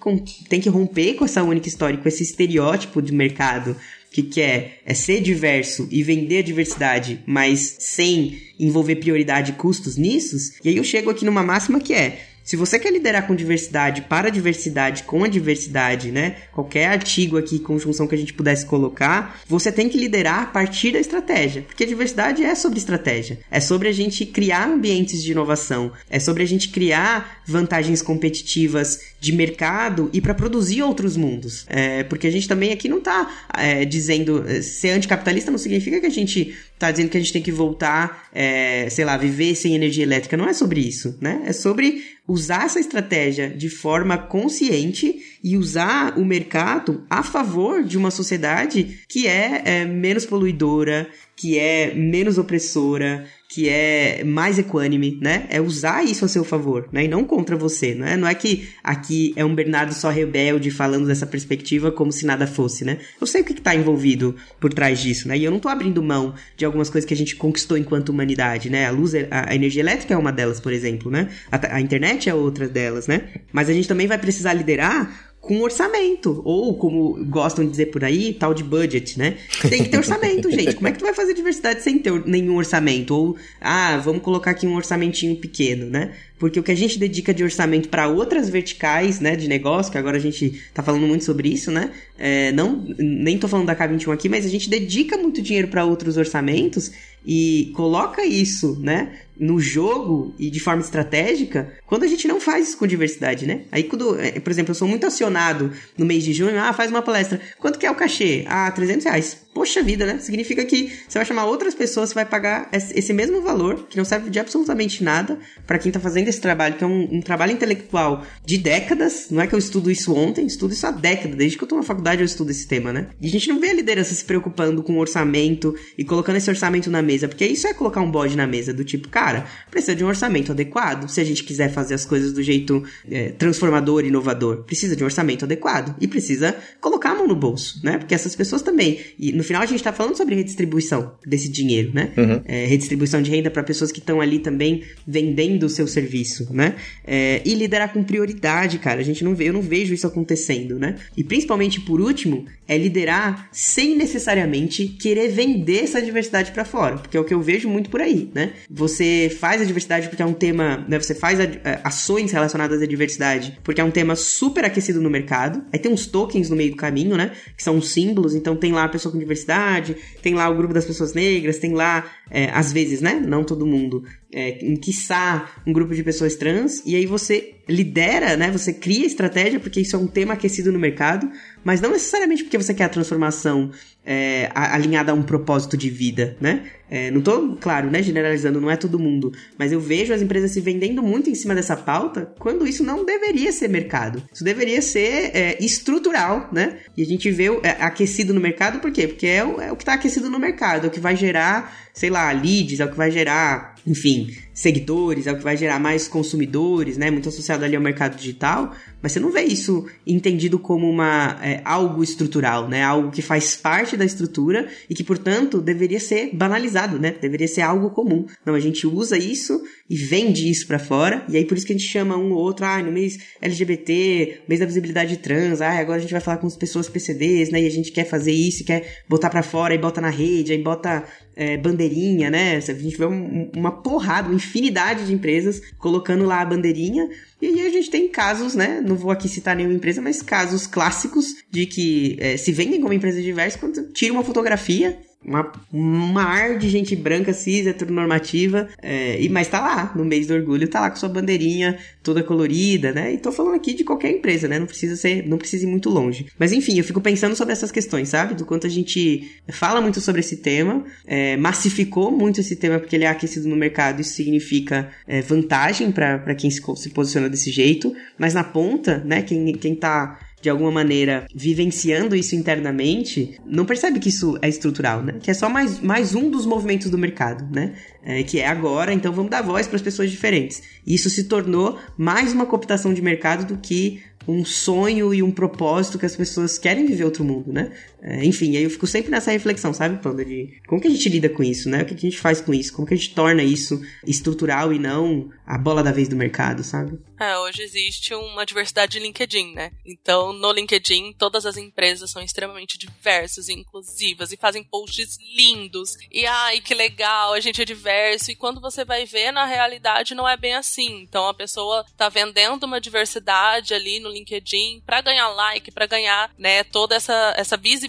tem que romper com essa única história, com esse estereótipo de mercado que quer é ser diverso e vender diversidade, mas sem envolver prioridade e custos nisso, e aí eu chego aqui numa máxima que é se você quer liderar com diversidade, para a diversidade, com a diversidade, né? Qualquer artigo aqui, conjunção que a gente pudesse colocar, você tem que liderar a partir da estratégia. Porque a diversidade é sobre estratégia. É sobre a gente criar ambientes de inovação. É sobre a gente criar vantagens competitivas de mercado e para produzir outros mundos. É, porque a gente também aqui não está é, dizendo é, ser anticapitalista não significa que a gente tá dizendo que a gente tem que voltar, é, sei lá, viver sem energia elétrica. Não é sobre isso, né? É sobre usar essa estratégia de forma consciente e usar o mercado a favor de uma sociedade que é, é menos poluidora, que é menos opressora, que é mais equânime, né? É usar isso a seu favor, né? E não contra você, né? Não é que aqui é um Bernardo só rebelde falando dessa perspectiva como se nada fosse, né? Eu sei o que está envolvido por trás disso, né? E eu não tô abrindo mão de algumas coisas que a gente conquistou enquanto humanidade, né? A luz, a, a energia elétrica é uma delas, por exemplo, né? A, a internet é outra delas, né? Mas a gente também vai precisar liderar com orçamento, ou como gostam de dizer por aí, tal de budget, né? Tem que ter orçamento, gente. Como é que tu vai fazer diversidade sem ter nenhum orçamento? Ou, ah, vamos colocar aqui um orçamentinho pequeno, né? Porque o que a gente dedica de orçamento para outras verticais, né, de negócio, que agora a gente tá falando muito sobre isso, né? É, não, nem tô falando da K21 aqui, mas a gente dedica muito dinheiro para outros orçamentos e coloca isso, né, no jogo e de forma estratégica, quando a gente não faz isso com diversidade, né? Aí quando, é, por exemplo, eu sou muito acionado no mês de junho, ah, faz uma palestra. Quanto que é o cachê? Ah, 300 reais. Poxa vida, né? Significa que você vai chamar outras pessoas, você vai pagar esse mesmo valor, que não serve de absolutamente nada, para quem tá fazendo esse trabalho, que é um, um, trabalho intelectual de décadas. Não é que eu estudo isso ontem, estudo isso há décadas. Desde que eu tô na faculdade eu estudo esse tema, né? E a gente não vê a liderança se preocupando com orçamento e colocando esse orçamento na mesa, porque isso é colocar um bode na mesa do tipo, cara, precisa de um orçamento adequado. Se a gente quiser fazer as coisas do jeito é, transformador inovador, precisa de um orçamento adequado e precisa colocar a mão no bolso, né? Porque essas pessoas também. E no final a gente tá falando sobre redistribuição desse dinheiro, né? Uhum. É, redistribuição de renda para pessoas que estão ali também vendendo o seu serviço, né? É, e liderar com prioridade, cara. A gente não vê, eu não vejo isso acontecendo, né? E principalmente por último, é liderar sem necessariamente querer vender essa diversidade para fora, porque é o que eu vejo muito por aí, né? Você faz a diversidade porque é um tema, né? Você faz ações relacionadas à diversidade porque é um tema super aquecido no mercado. Aí tem uns tokens no meio do caminho, né? Que são os símbolos. Então tem lá a pessoa com diversidade, tem lá o grupo das pessoas negras, tem lá, é, às vezes, né? Não todo mundo é, em quiçá um grupo de pessoas trans, e aí você lidera, né? Você cria estratégia, porque isso é um tema aquecido no mercado, mas não necessariamente porque você quer a transformação é, alinhada a um propósito de vida, né? É, não tô, claro, né, generalizando, não é todo mundo, mas eu vejo as empresas se vendendo muito em cima dessa pauta, quando isso não deveria ser mercado. Isso deveria ser é, estrutural, né? E a gente vê é, aquecido no mercado, por quê? Porque é o, é o que está aquecido no mercado, é o que vai gerar, sei lá, leads, é o que vai gerar, enfim, seguidores, é o que vai gerar mais consumidores, né? Muito associado ali ao mercado digital, mas você não vê isso entendido como uma é, algo estrutural, né? Algo que faz parte da estrutura e que, portanto, deveria ser banalizado, né? Deveria ser algo comum. Não, a gente usa isso e vende isso para fora, e aí por isso que a gente chama um ou outro, ah, no mês LGBT, mês da visibilidade trans, ah, agora a gente vai falar com as pessoas PCDs, né? E a gente quer fazer isso, quer botar para fora e bota na rede, aí bota é, bandeirinha, né? A gente vê um, uma porrada, uma infinidade de empresas colocando lá a bandeirinha. E aí a gente tem casos, né? Não vou aqui citar nenhuma empresa, mas casos clássicos de que é, se vendem como empresa diversa quando tira uma fotografia uma, um mar de gente branca, cis, heteronormativa, é, e, mas tá lá, no mês do orgulho, tá lá com sua bandeirinha toda colorida, né? E tô falando aqui de qualquer empresa, né? Não precisa ser, não precisa ir muito longe. Mas enfim, eu fico pensando sobre essas questões, sabe? Do quanto a gente fala muito sobre esse tema, é, massificou muito esse tema porque ele é aquecido no mercado, isso significa é, vantagem para quem se, se posiciona desse jeito, mas na ponta, né? Quem, quem tá de alguma maneira vivenciando isso internamente, não percebe que isso é estrutural, né? Que é só mais, mais um dos movimentos do mercado, né? É, que é agora, então vamos dar voz para as pessoas diferentes. Isso se tornou mais uma cooptação de mercado do que um sonho e um propósito que as pessoas querem viver outro mundo, né? É, enfim, aí eu fico sempre nessa reflexão, sabe, Panda? De como que a gente lida com isso, né? O que a gente faz com isso? Como que a gente torna isso estrutural e não a bola da vez do mercado, sabe? É, hoje existe uma diversidade de LinkedIn, né? Então, no LinkedIn, todas as empresas são extremamente diversas e inclusivas e fazem posts lindos. E ai, que legal, a gente é diverso. E quando você vai ver, na realidade, não é bem assim. Então, a pessoa tá vendendo uma diversidade ali no LinkedIn para ganhar like, para ganhar, né, toda essa, essa visibilidade.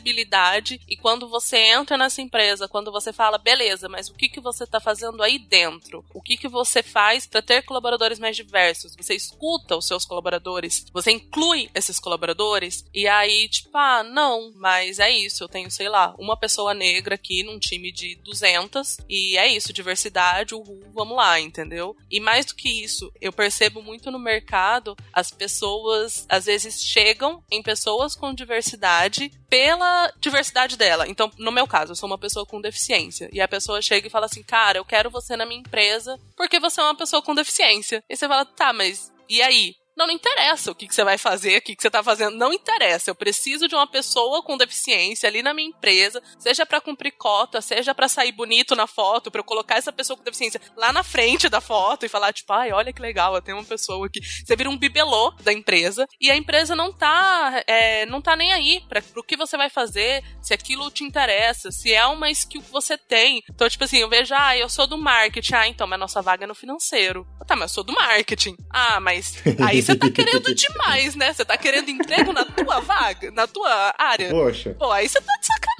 E quando você entra nessa empresa, quando você fala, beleza, mas o que, que você tá fazendo aí dentro? O que, que você faz para ter colaboradores mais diversos? Você escuta os seus colaboradores, você inclui esses colaboradores, e aí, tipo, ah, não, mas é isso, eu tenho, sei lá, uma pessoa negra aqui num time de 200, e é isso, diversidade, uhul, vamos lá, entendeu? E mais do que isso, eu percebo muito no mercado, as pessoas às vezes chegam em pessoas com diversidade pela diversidade dela. Então, no meu caso, eu sou uma pessoa com deficiência. E a pessoa chega e fala assim: Cara, eu quero você na minha empresa porque você é uma pessoa com deficiência. E você fala: Tá, mas e aí? Não, não interessa o que, que você vai fazer, o que, que você tá fazendo, não interessa. Eu preciso de uma pessoa com deficiência ali na minha empresa, seja para cumprir cota, seja para sair bonito na foto, para eu colocar essa pessoa com deficiência lá na frente da foto e falar, tipo, ai, olha que legal, eu tenho uma pessoa aqui. Você vira um bibelô da empresa e a empresa não tá, é, não tá nem aí para pro que você vai fazer, se aquilo te interessa, se é uma skill que você tem. Então, tipo assim, eu vejo, ah, eu sou do marketing, ah, então, mas nossa vaga é no financeiro. Tá, mas eu sou do marketing. Ah, mas <laughs> aí você tá querendo <laughs> demais, né? Você tá querendo emprego na tua vaga, na tua área. Poxa. Pô, aí você tá de sacanagem,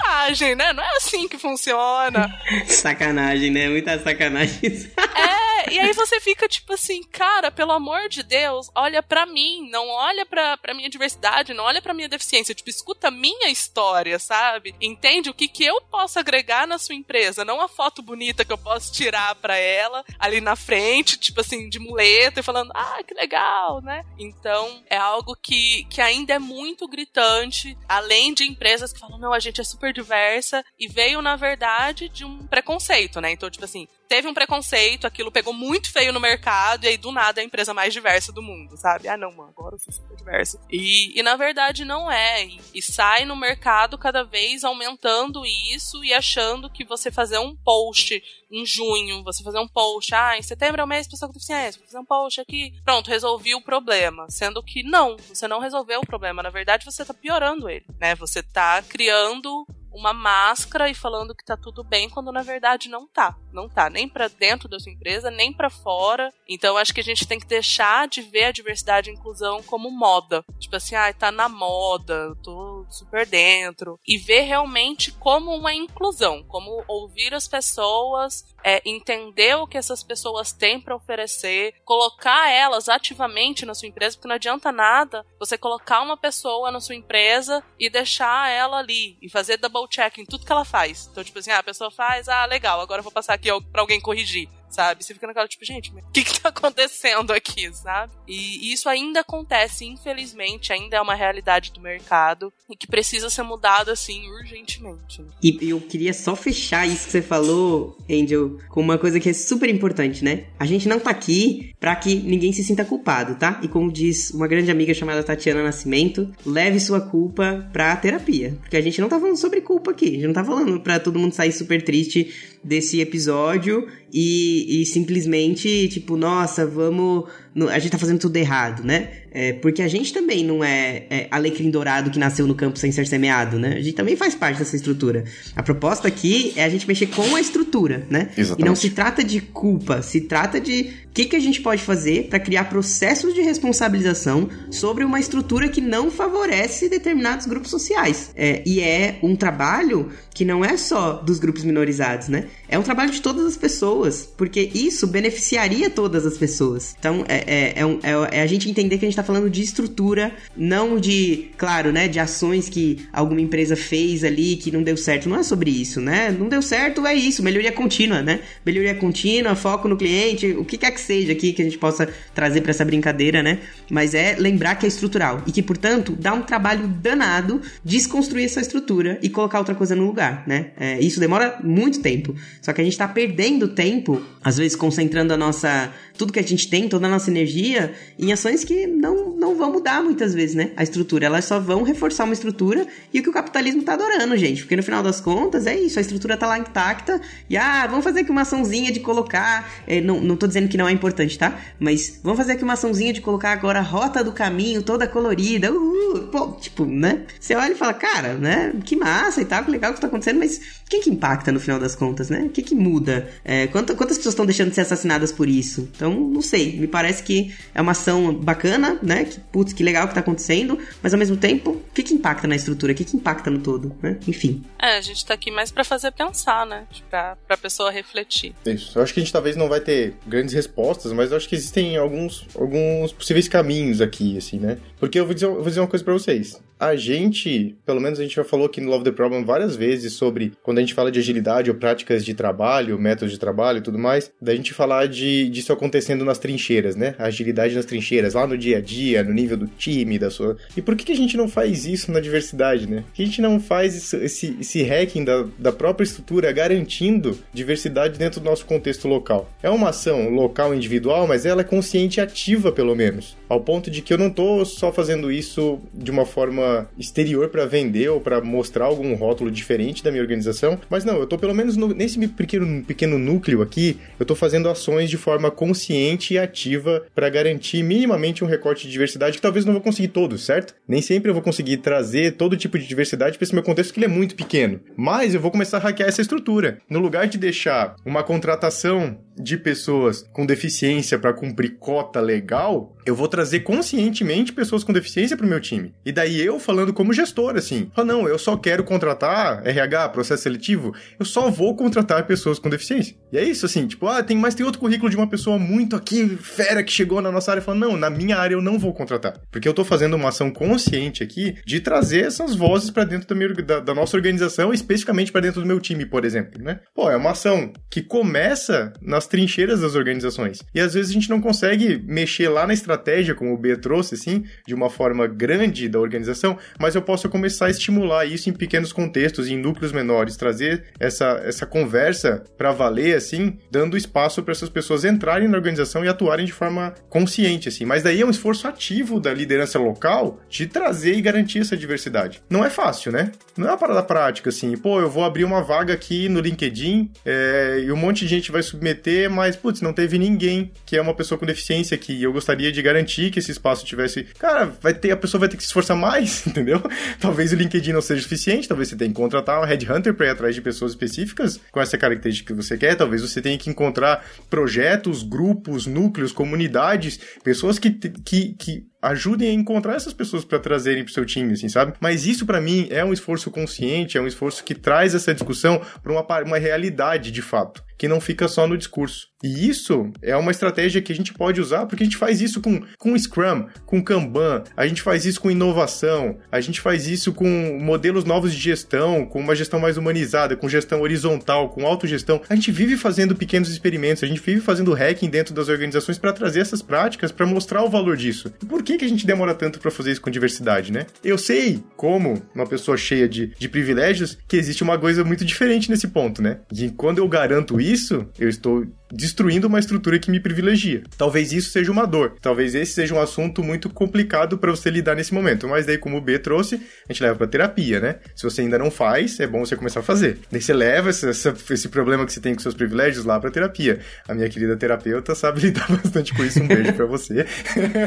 né? Não é assim que funciona. <laughs> sacanagem, né? Muita sacanagem. é, e aí você fica tipo assim, cara, pelo amor de Deus, olha para mim, não olha pra, pra minha diversidade, não olha pra minha deficiência. Tipo, escuta a minha história, sabe? Entende o que, que eu posso agregar na sua empresa, não a foto bonita que eu posso tirar pra ela ali na frente, tipo assim, de muleta e falando, ah, que legal, né? Então, é algo que, que ainda é muito gritante, além de empresas que falam, não, a gente é super diversa, e veio, na verdade, de um preconceito, né? Então, tipo assim, teve um preconceito, aquilo pegou muito feio no mercado, e aí do nada é a empresa mais diversa do mundo, sabe? Ah, não, mano, agora eu sou super diversa. E, e na verdade não é. E, e sai no mercado cada vez aumentando isso e achando que você fazer um post em junho, você fazer um post, ah, em setembro é o mês pessoa com deficiência, fazer um post aqui, pronto, resolvi o problema. Sendo que não, você não resolveu o problema. Na verdade, você tá piorando ele, né? Você tá criando uma máscara e falando que tá tudo bem, quando na verdade não tá. Não tá, nem para dentro da sua empresa, nem para fora. Então acho que a gente tem que deixar de ver a diversidade e inclusão como moda. Tipo assim, ah, tá na moda, tô super dentro. E ver realmente como uma inclusão, como ouvir as pessoas, é, entender o que essas pessoas têm para oferecer, colocar elas ativamente na sua empresa, porque não adianta nada você colocar uma pessoa na sua empresa e deixar ela ali e fazer double check em tudo que ela faz. Então, tipo assim, ah, a pessoa faz, ah, legal, agora eu vou passar aqui para alguém corrigir sabe? Você fica naquela, tipo, gente, o que que tá <laughs> acontecendo aqui, sabe? E isso ainda acontece, infelizmente, ainda é uma realidade do mercado e que precisa ser mudado, assim, urgentemente. Né? E eu queria só fechar isso que você falou, Angel, com uma coisa que é super importante, né? A gente não tá aqui pra que ninguém se sinta culpado, tá? E como diz uma grande amiga chamada Tatiana Nascimento, leve sua culpa pra terapia. Porque a gente não tá falando sobre culpa aqui. A gente não tá falando pra todo mundo sair super triste desse episódio e, e simplesmente, tipo, nossa, vamos. A gente tá fazendo tudo errado, né? É, porque a gente também não é, é alecrim dourado que nasceu no campo sem ser semeado, né? A gente também faz parte dessa estrutura. A proposta aqui é a gente mexer com a estrutura, né? Exatamente. E não se trata de culpa, se trata de o que, que a gente pode fazer para criar processos de responsabilização sobre uma estrutura que não favorece determinados grupos sociais. É, e é um trabalho que não é só dos grupos minorizados, né? É um trabalho de todas as pessoas, porque isso beneficiaria todas as pessoas. Então, é, é, é, um, é, é a gente entender que a gente está falando de estrutura, não de, claro, né, de ações que alguma empresa fez ali que não deu certo. Não é sobre isso, né? Não deu certo, é isso. Melhoria contínua, né? Melhoria contínua, foco no cliente, o que quer que seja aqui que a gente possa trazer para essa brincadeira, né? Mas é lembrar que é estrutural e que, portanto, dá um trabalho danado desconstruir essa estrutura e colocar outra coisa no lugar, né? É, isso demora muito tempo. Só que a gente está perdendo tempo, às vezes concentrando a nossa tudo que a gente tem, toda a nossa nossa energia em ações que não, não vão mudar muitas vezes, né? A estrutura, elas só vão reforçar uma estrutura e o que o capitalismo tá adorando, gente. Porque no final das contas é isso, a estrutura tá lá intacta e ah, vamos fazer aqui uma açãozinha de colocar. É, não, não tô dizendo que não é importante, tá? Mas vamos fazer aqui uma açãozinha de colocar agora a rota do caminho toda colorida. Uhul, pô, tipo, né? Você olha e fala, cara, né? Que massa e tal, que legal que tá acontecendo, mas o que que impacta no final das contas, né? O que que muda? É, quantas, quantas pessoas estão deixando de ser assassinadas por isso? Então, não sei. Me parece que é uma ação bacana, né? Que, putz, que legal que tá acontecendo, mas ao mesmo tempo, o que que impacta na estrutura? O que que impacta no todo, né? Enfim. É, a gente tá aqui mais para fazer pensar, né? Pra, pra pessoa refletir. Isso. Eu acho que a gente talvez não vai ter grandes respostas, mas eu acho que existem alguns, alguns possíveis caminhos aqui, assim, né? Porque eu vou dizer, eu vou dizer uma coisa para vocês a gente, pelo menos a gente já falou aqui no Love the Problem várias vezes sobre quando a gente fala de agilidade ou práticas de trabalho, métodos de trabalho e tudo mais, da gente falar de disso acontecendo nas trincheiras, né? A agilidade nas trincheiras, lá no dia a dia, no nível do time, da sua. E por que, que a gente não faz isso na diversidade, né? Por que a gente não faz isso, esse, esse hacking da, da própria estrutura garantindo diversidade dentro do nosso contexto local? É uma ação local individual, mas ela é consciente e ativa, pelo menos. Ao ponto de que eu não tô só fazendo isso de uma forma exterior para vender ou para mostrar algum rótulo diferente da minha organização, mas não, eu tô pelo menos no, nesse pequeno, pequeno núcleo aqui, eu tô fazendo ações de forma consciente e ativa para garantir minimamente um recorte de diversidade que talvez não vou conseguir todos, certo? Nem sempre eu vou conseguir trazer todo tipo de diversidade para esse meu contexto que ele é muito pequeno, mas eu vou começar a hackear essa estrutura. No lugar de deixar uma contratação de pessoas com deficiência para cumprir cota legal, eu vou trazer conscientemente pessoas com deficiência para o meu time. E daí eu falando como gestor, assim, oh, não, eu só quero contratar RH, processo seletivo, eu só vou contratar pessoas com deficiência. E é isso, assim, tipo, ah, tem, mas tem outro currículo de uma pessoa muito aqui, fera, que chegou na nossa área e falou, não, na minha área eu não vou contratar. Porque eu tô fazendo uma ação consciente aqui de trazer essas vozes para dentro da, minha, da, da nossa organização, especificamente para dentro do meu time, por exemplo, né? Pô, é uma ação que começa nas trincheiras das organizações. E às vezes a gente não consegue mexer lá na estratégia, como o B trouxe, assim, de uma forma grande da organização, mas eu posso começar a estimular isso em pequenos contextos, em núcleos menores, trazer essa, essa conversa para valer, assim, dando espaço para essas pessoas entrarem na organização e atuarem de forma consciente, assim. Mas daí é um esforço ativo da liderança local de trazer e garantir essa diversidade. Não é fácil, né? Não é uma parada prática, assim. Pô, eu vou abrir uma vaga aqui no LinkedIn é, e um monte de gente vai submeter mas, putz, não teve ninguém que é uma pessoa com deficiência aqui. E eu gostaria de garantir que esse espaço tivesse. Cara, vai ter, a pessoa vai ter que se esforçar mais, <laughs> entendeu? Talvez o LinkedIn não seja suficiente, talvez você tenha que contratar um headhunter para ir atrás de pessoas específicas com essa característica que você quer. Talvez você tenha que encontrar projetos, grupos, núcleos, comunidades, pessoas que, que, que ajudem a encontrar essas pessoas para trazerem pro seu time, assim, sabe? Mas isso para mim é um esforço consciente, é um esforço que traz essa discussão para uma, uma realidade de fato, que não fica só no discurso. E isso é uma estratégia que a gente pode usar porque a gente faz isso com, com Scrum, com Kanban, a gente faz isso com inovação, a gente faz isso com modelos novos de gestão, com uma gestão mais humanizada, com gestão horizontal, com autogestão. A gente vive fazendo pequenos experimentos, a gente vive fazendo hacking dentro das organizações para trazer essas práticas, para mostrar o valor disso. E por que, que a gente demora tanto para fazer isso com diversidade, né? Eu sei, como uma pessoa cheia de, de privilégios, que existe uma coisa muito diferente nesse ponto, né? De quando eu garanto isso, eu estou destruindo uma estrutura que me privilegia. Talvez isso seja uma dor. Talvez esse seja um assunto muito complicado para você lidar nesse momento. Mas daí, como o B trouxe, a gente leva para terapia, né? Se você ainda não faz, é bom você começar a fazer. Daí você leva esse, problema que você tem com seus privilégios lá para terapia. A minha querida terapeuta sabe <laughs> lidar bastante com isso. Um beijo para você.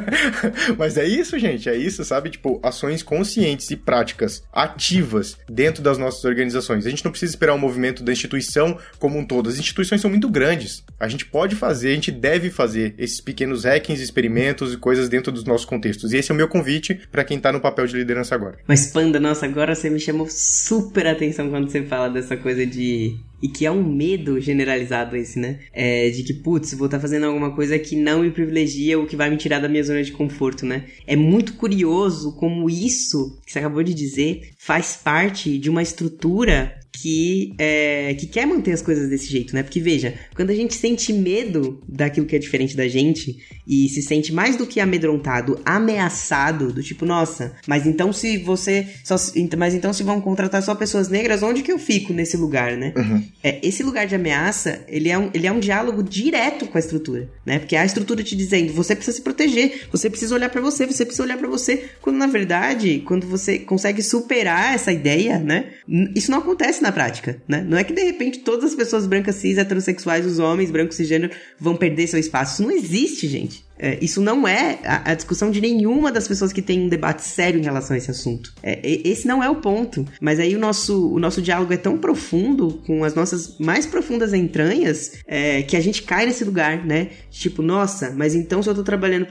<laughs> Mas é isso, gente. É isso, sabe? Tipo, ações conscientes e práticas ativas dentro das nossas organizações. A gente não precisa esperar o um movimento da instituição como um todo. As instituições são muito grandes. A gente pode fazer, a gente deve fazer esses pequenos hackings, experimentos e coisas dentro dos nossos contextos. E esse é o meu convite para quem tá no papel de liderança agora. Mas Panda, nossa, agora você me chamou super atenção quando você fala dessa coisa de e que é um medo generalizado esse, né? É, de que, putz, vou estar tá fazendo alguma coisa que não me privilegia ou que vai me tirar da minha zona de conforto, né? É muito curioso como isso que você acabou de dizer faz parte de uma estrutura que, é, que quer manter as coisas desse jeito, né? Porque veja, quando a gente sente medo daquilo que é diferente da gente e se sente mais do que amedrontado, ameaçado, do tipo, nossa, mas então se você. Só, mas então se vão contratar só pessoas negras, onde que eu fico nesse lugar, né? Uhum. É, esse lugar de ameaça, ele é, um, ele é um diálogo direto com a estrutura, né? Porque a estrutura te dizendo, você precisa se proteger, você precisa olhar para você, você precisa olhar para você, quando na verdade, quando você consegue superar essa ideia, né? Isso não acontece na prática, né? Não é que de repente todas as pessoas brancas cis, heterossexuais, os homens brancos cisgênero vão perder seu espaço. Isso não existe, gente. É, isso não é a, a, discussão de nenhuma das pessoas que tem um debate sério em relação a esse assunto. É, esse não é o ponto. Mas aí o nosso, o nosso diálogo é tão profundo, com as nossas mais profundas entranhas, é, que a gente cai nesse lugar, né? Tipo, nossa, mas então se eu tô trabalhando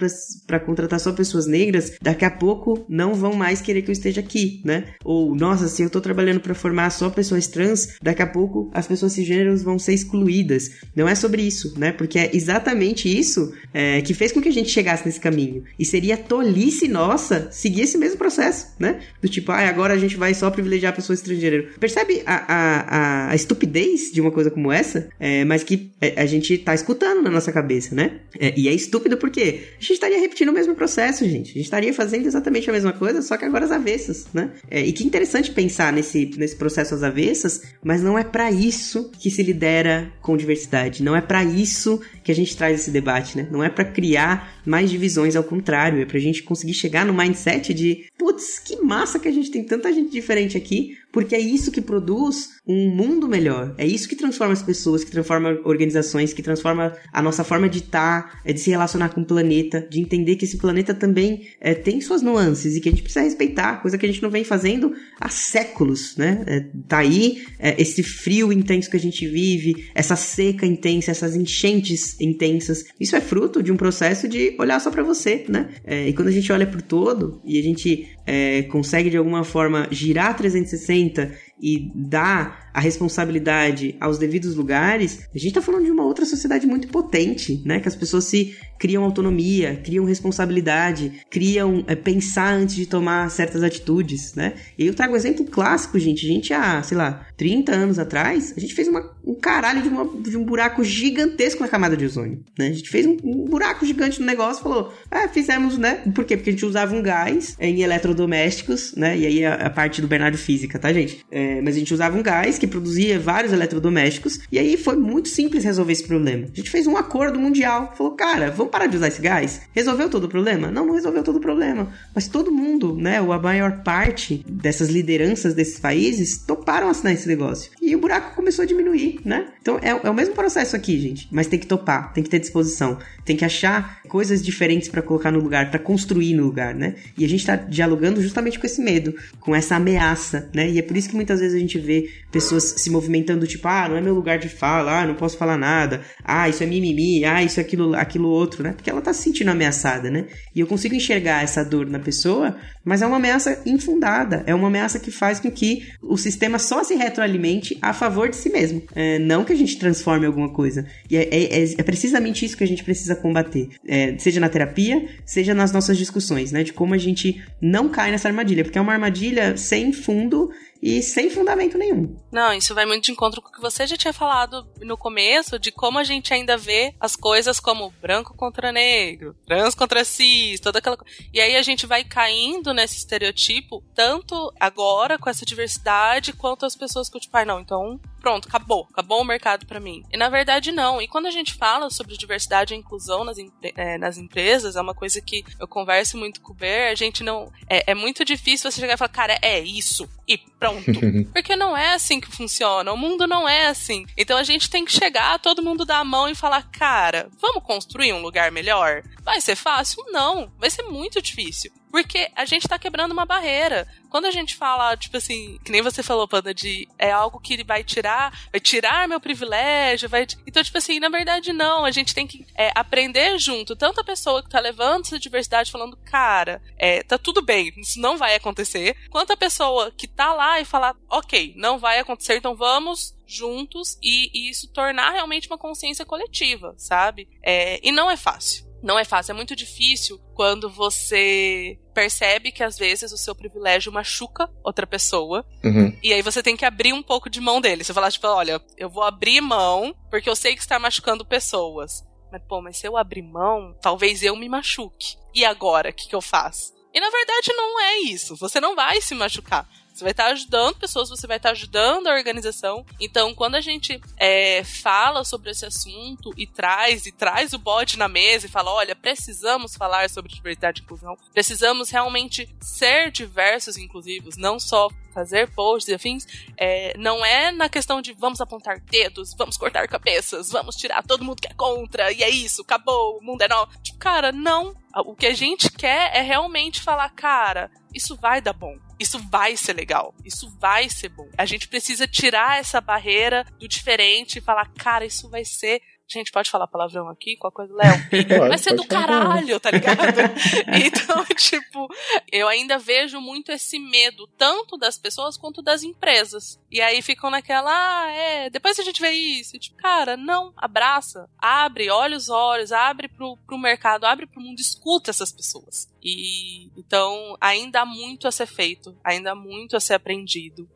para contratar só pessoas negras, daqui a pouco não vão mais querer que eu esteja aqui, né? Ou, nossa, se eu tô trabalhando para formar só pessoas trans, daqui a pouco as pessoas cisgêneros vão ser excluídas. Não é sobre isso, né? Porque é exatamente isso é, que fez com que a gente chegasse nesse caminho. E seria tolice nossa seguir esse mesmo processo, né? Do tipo, ah, agora a gente vai só privilegiar a pessoa estrangeira. Percebe a, a, a, estupidez de uma coisa como essa? É, mas que é, a gente tá escutando na nossa cabeça, né? É, e é estúpido porque a gente estaria repetindo o mesmo processo, gente. A gente estaria fazendo exatamente a mesma coisa, só que agora às avessas, né? É, e que interessante pensar nesse, nesse processo às avessas, mas não é para isso que se lidera com diversidade. Não é para isso que a gente traz esse debate, né? Não é para criar mais divisões, ao contrário, é pra gente conseguir chegar no mindset de, putz, que massa que a gente tem tanta gente diferente aqui, porque é isso que produz um mundo melhor. É isso que transforma as pessoas, que transforma organizações, que transforma a nossa forma de estar, é de se relacionar com o planeta, de entender que esse planeta também é, tem suas nuances e que a gente precisa respeitar, coisa que a gente não vem fazendo há séculos, né? É, tá aí é, esse frio intenso que a gente vive, essa seca intensa, essas enchentes intensas. Isso é fruto de um processo de olhar só para você, né? É, e quando a gente olha pro todo e a gente é, consegue de alguma forma girar 360 40 e dar a responsabilidade aos devidos lugares, a gente está falando de uma outra sociedade muito potente, né? Que as pessoas se criam autonomia, criam responsabilidade, criam é, pensar antes de tomar certas atitudes, né? E eu trago um exemplo clássico, gente. A gente há, sei lá, 30 anos atrás, a gente fez uma, um caralho de, uma, de um buraco gigantesco na camada de ozônio, né? A gente fez um, um buraco gigante no negócio, falou, ah, fizemos, né? Por quê? Porque a gente usava um gás em eletrodomésticos, né? E aí a, a parte do Bernardo Física, tá, gente? É, mas a gente usava um gás que produzia vários eletrodomésticos, e aí foi muito simples resolver esse problema. A gente fez um acordo mundial, falou, cara, vamos parar de usar esse gás? Resolveu todo o problema? Não, não resolveu todo o problema. Mas todo mundo, né, ou a maior parte dessas lideranças desses países toparam assinar esse negócio. E o buraco começou a diminuir, né? Então é, é o mesmo processo aqui, gente. Mas tem que topar, tem que ter disposição, tem que achar coisas diferentes para colocar no lugar, para construir no lugar, né? E a gente tá dialogando justamente com esse medo, com essa ameaça, né? E é por isso que muitas vezes a gente vê pessoas se movimentando, tipo, ah, não é meu lugar de fala, ah, não posso falar nada, ah, isso é mimimi, ah, isso é aquilo, aquilo outro, né? Porque ela tá se sentindo ameaçada, né? E eu consigo enxergar essa dor na pessoa, mas é uma ameaça infundada, é uma ameaça que faz com que o sistema só se retroalimente a favor de si mesmo, é, não que a gente transforme alguma coisa. E é, é, é, é precisamente isso que a gente precisa combater, é, seja na terapia, seja nas nossas discussões, né? De como a gente não cai nessa armadilha, porque é uma armadilha sem fundo e sem fundamento nenhum. Não, isso vai muito de encontro com o que você já tinha falado no começo, de como a gente ainda vê as coisas como branco contra negro, trans contra cis, toda aquela coisa. E aí a gente vai caindo nesse estereotipo, tanto agora com essa diversidade, quanto as pessoas que, tipo, ah, não, então pronto, acabou, acabou o mercado para mim. E na verdade não. E quando a gente fala sobre diversidade e inclusão nas, é, nas empresas, é uma coisa que eu converso muito com o Ber, a gente não. É, é muito difícil você chegar e falar, cara, é isso, e pronto. <laughs> Porque não é assim que funciona. O mundo não é assim. Então a gente tem que chegar, todo mundo dar a mão e falar, cara, vamos construir um lugar melhor? Vai ser fácil? Não. Vai ser muito difícil. Porque a gente tá quebrando uma barreira. Quando a gente fala, tipo assim, que nem você falou, Panda, de é algo que vai tirar, vai tirar meu privilégio, vai. Então, tipo assim, na verdade, não. A gente tem que é, aprender junto. Tanto a pessoa que tá levando essa diversidade falando, cara, é, tá tudo bem, isso não vai acontecer, quanto a pessoa que tá lá e falar, ok, não vai acontecer, então vamos juntos e, e isso tornar realmente uma consciência coletiva, sabe? É, e não é fácil. Não é fácil, é muito difícil quando você percebe que às vezes o seu privilégio machuca outra pessoa. Uhum. E aí você tem que abrir um pouco de mão dele. Você falar, tipo, olha, eu vou abrir mão porque eu sei que está machucando pessoas. Mas, pô, mas se eu abrir mão, talvez eu me machuque. E agora, o que, que eu faço? E na verdade não é isso. Você não vai se machucar. Você vai estar ajudando pessoas, você vai estar ajudando a organização. Então, quando a gente é, fala sobre esse assunto e traz e traz o bode na mesa e fala, olha, precisamos falar sobre diversidade e inclusão, precisamos realmente ser diversos e inclusivos, não só fazer posts e afins, é, não é na questão de vamos apontar dedos, vamos cortar cabeças, vamos tirar todo mundo que é contra, e é isso, acabou, o mundo é novo. Tipo, cara, não. O que a gente quer é realmente falar, cara, isso vai dar bom. Isso vai ser legal. Isso vai ser bom. A gente precisa tirar essa barreira do diferente e falar, cara, isso vai ser Gente, pode falar palavrão aqui? Qual coisa, Léo? <laughs> Vai ser do caralho, tá ligado? <laughs> então, <laughs> tipo, eu ainda vejo muito esse medo, tanto das pessoas quanto das empresas. E aí ficam naquela, ah, é, depois a gente vê isso. E, tipo, cara, não, abraça, abre, olha os olhos, abre pro, pro mercado, abre pro mundo, escuta essas pessoas. E então ainda há muito a ser feito, ainda há muito a ser aprendido.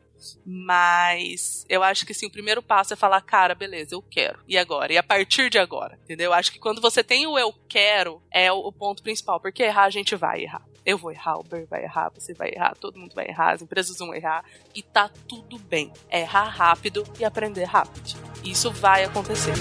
Mas eu acho que sim, o primeiro passo é falar, cara, beleza, eu quero. E agora? E a partir de agora? Entendeu? Acho que quando você tem o eu quero, é o ponto principal. Porque errar, a gente vai errar. Eu vou errar, o Ber vai errar, você vai errar, todo mundo vai errar, as empresas vão errar. E tá tudo bem. É errar rápido e aprender rápido. Isso vai acontecer.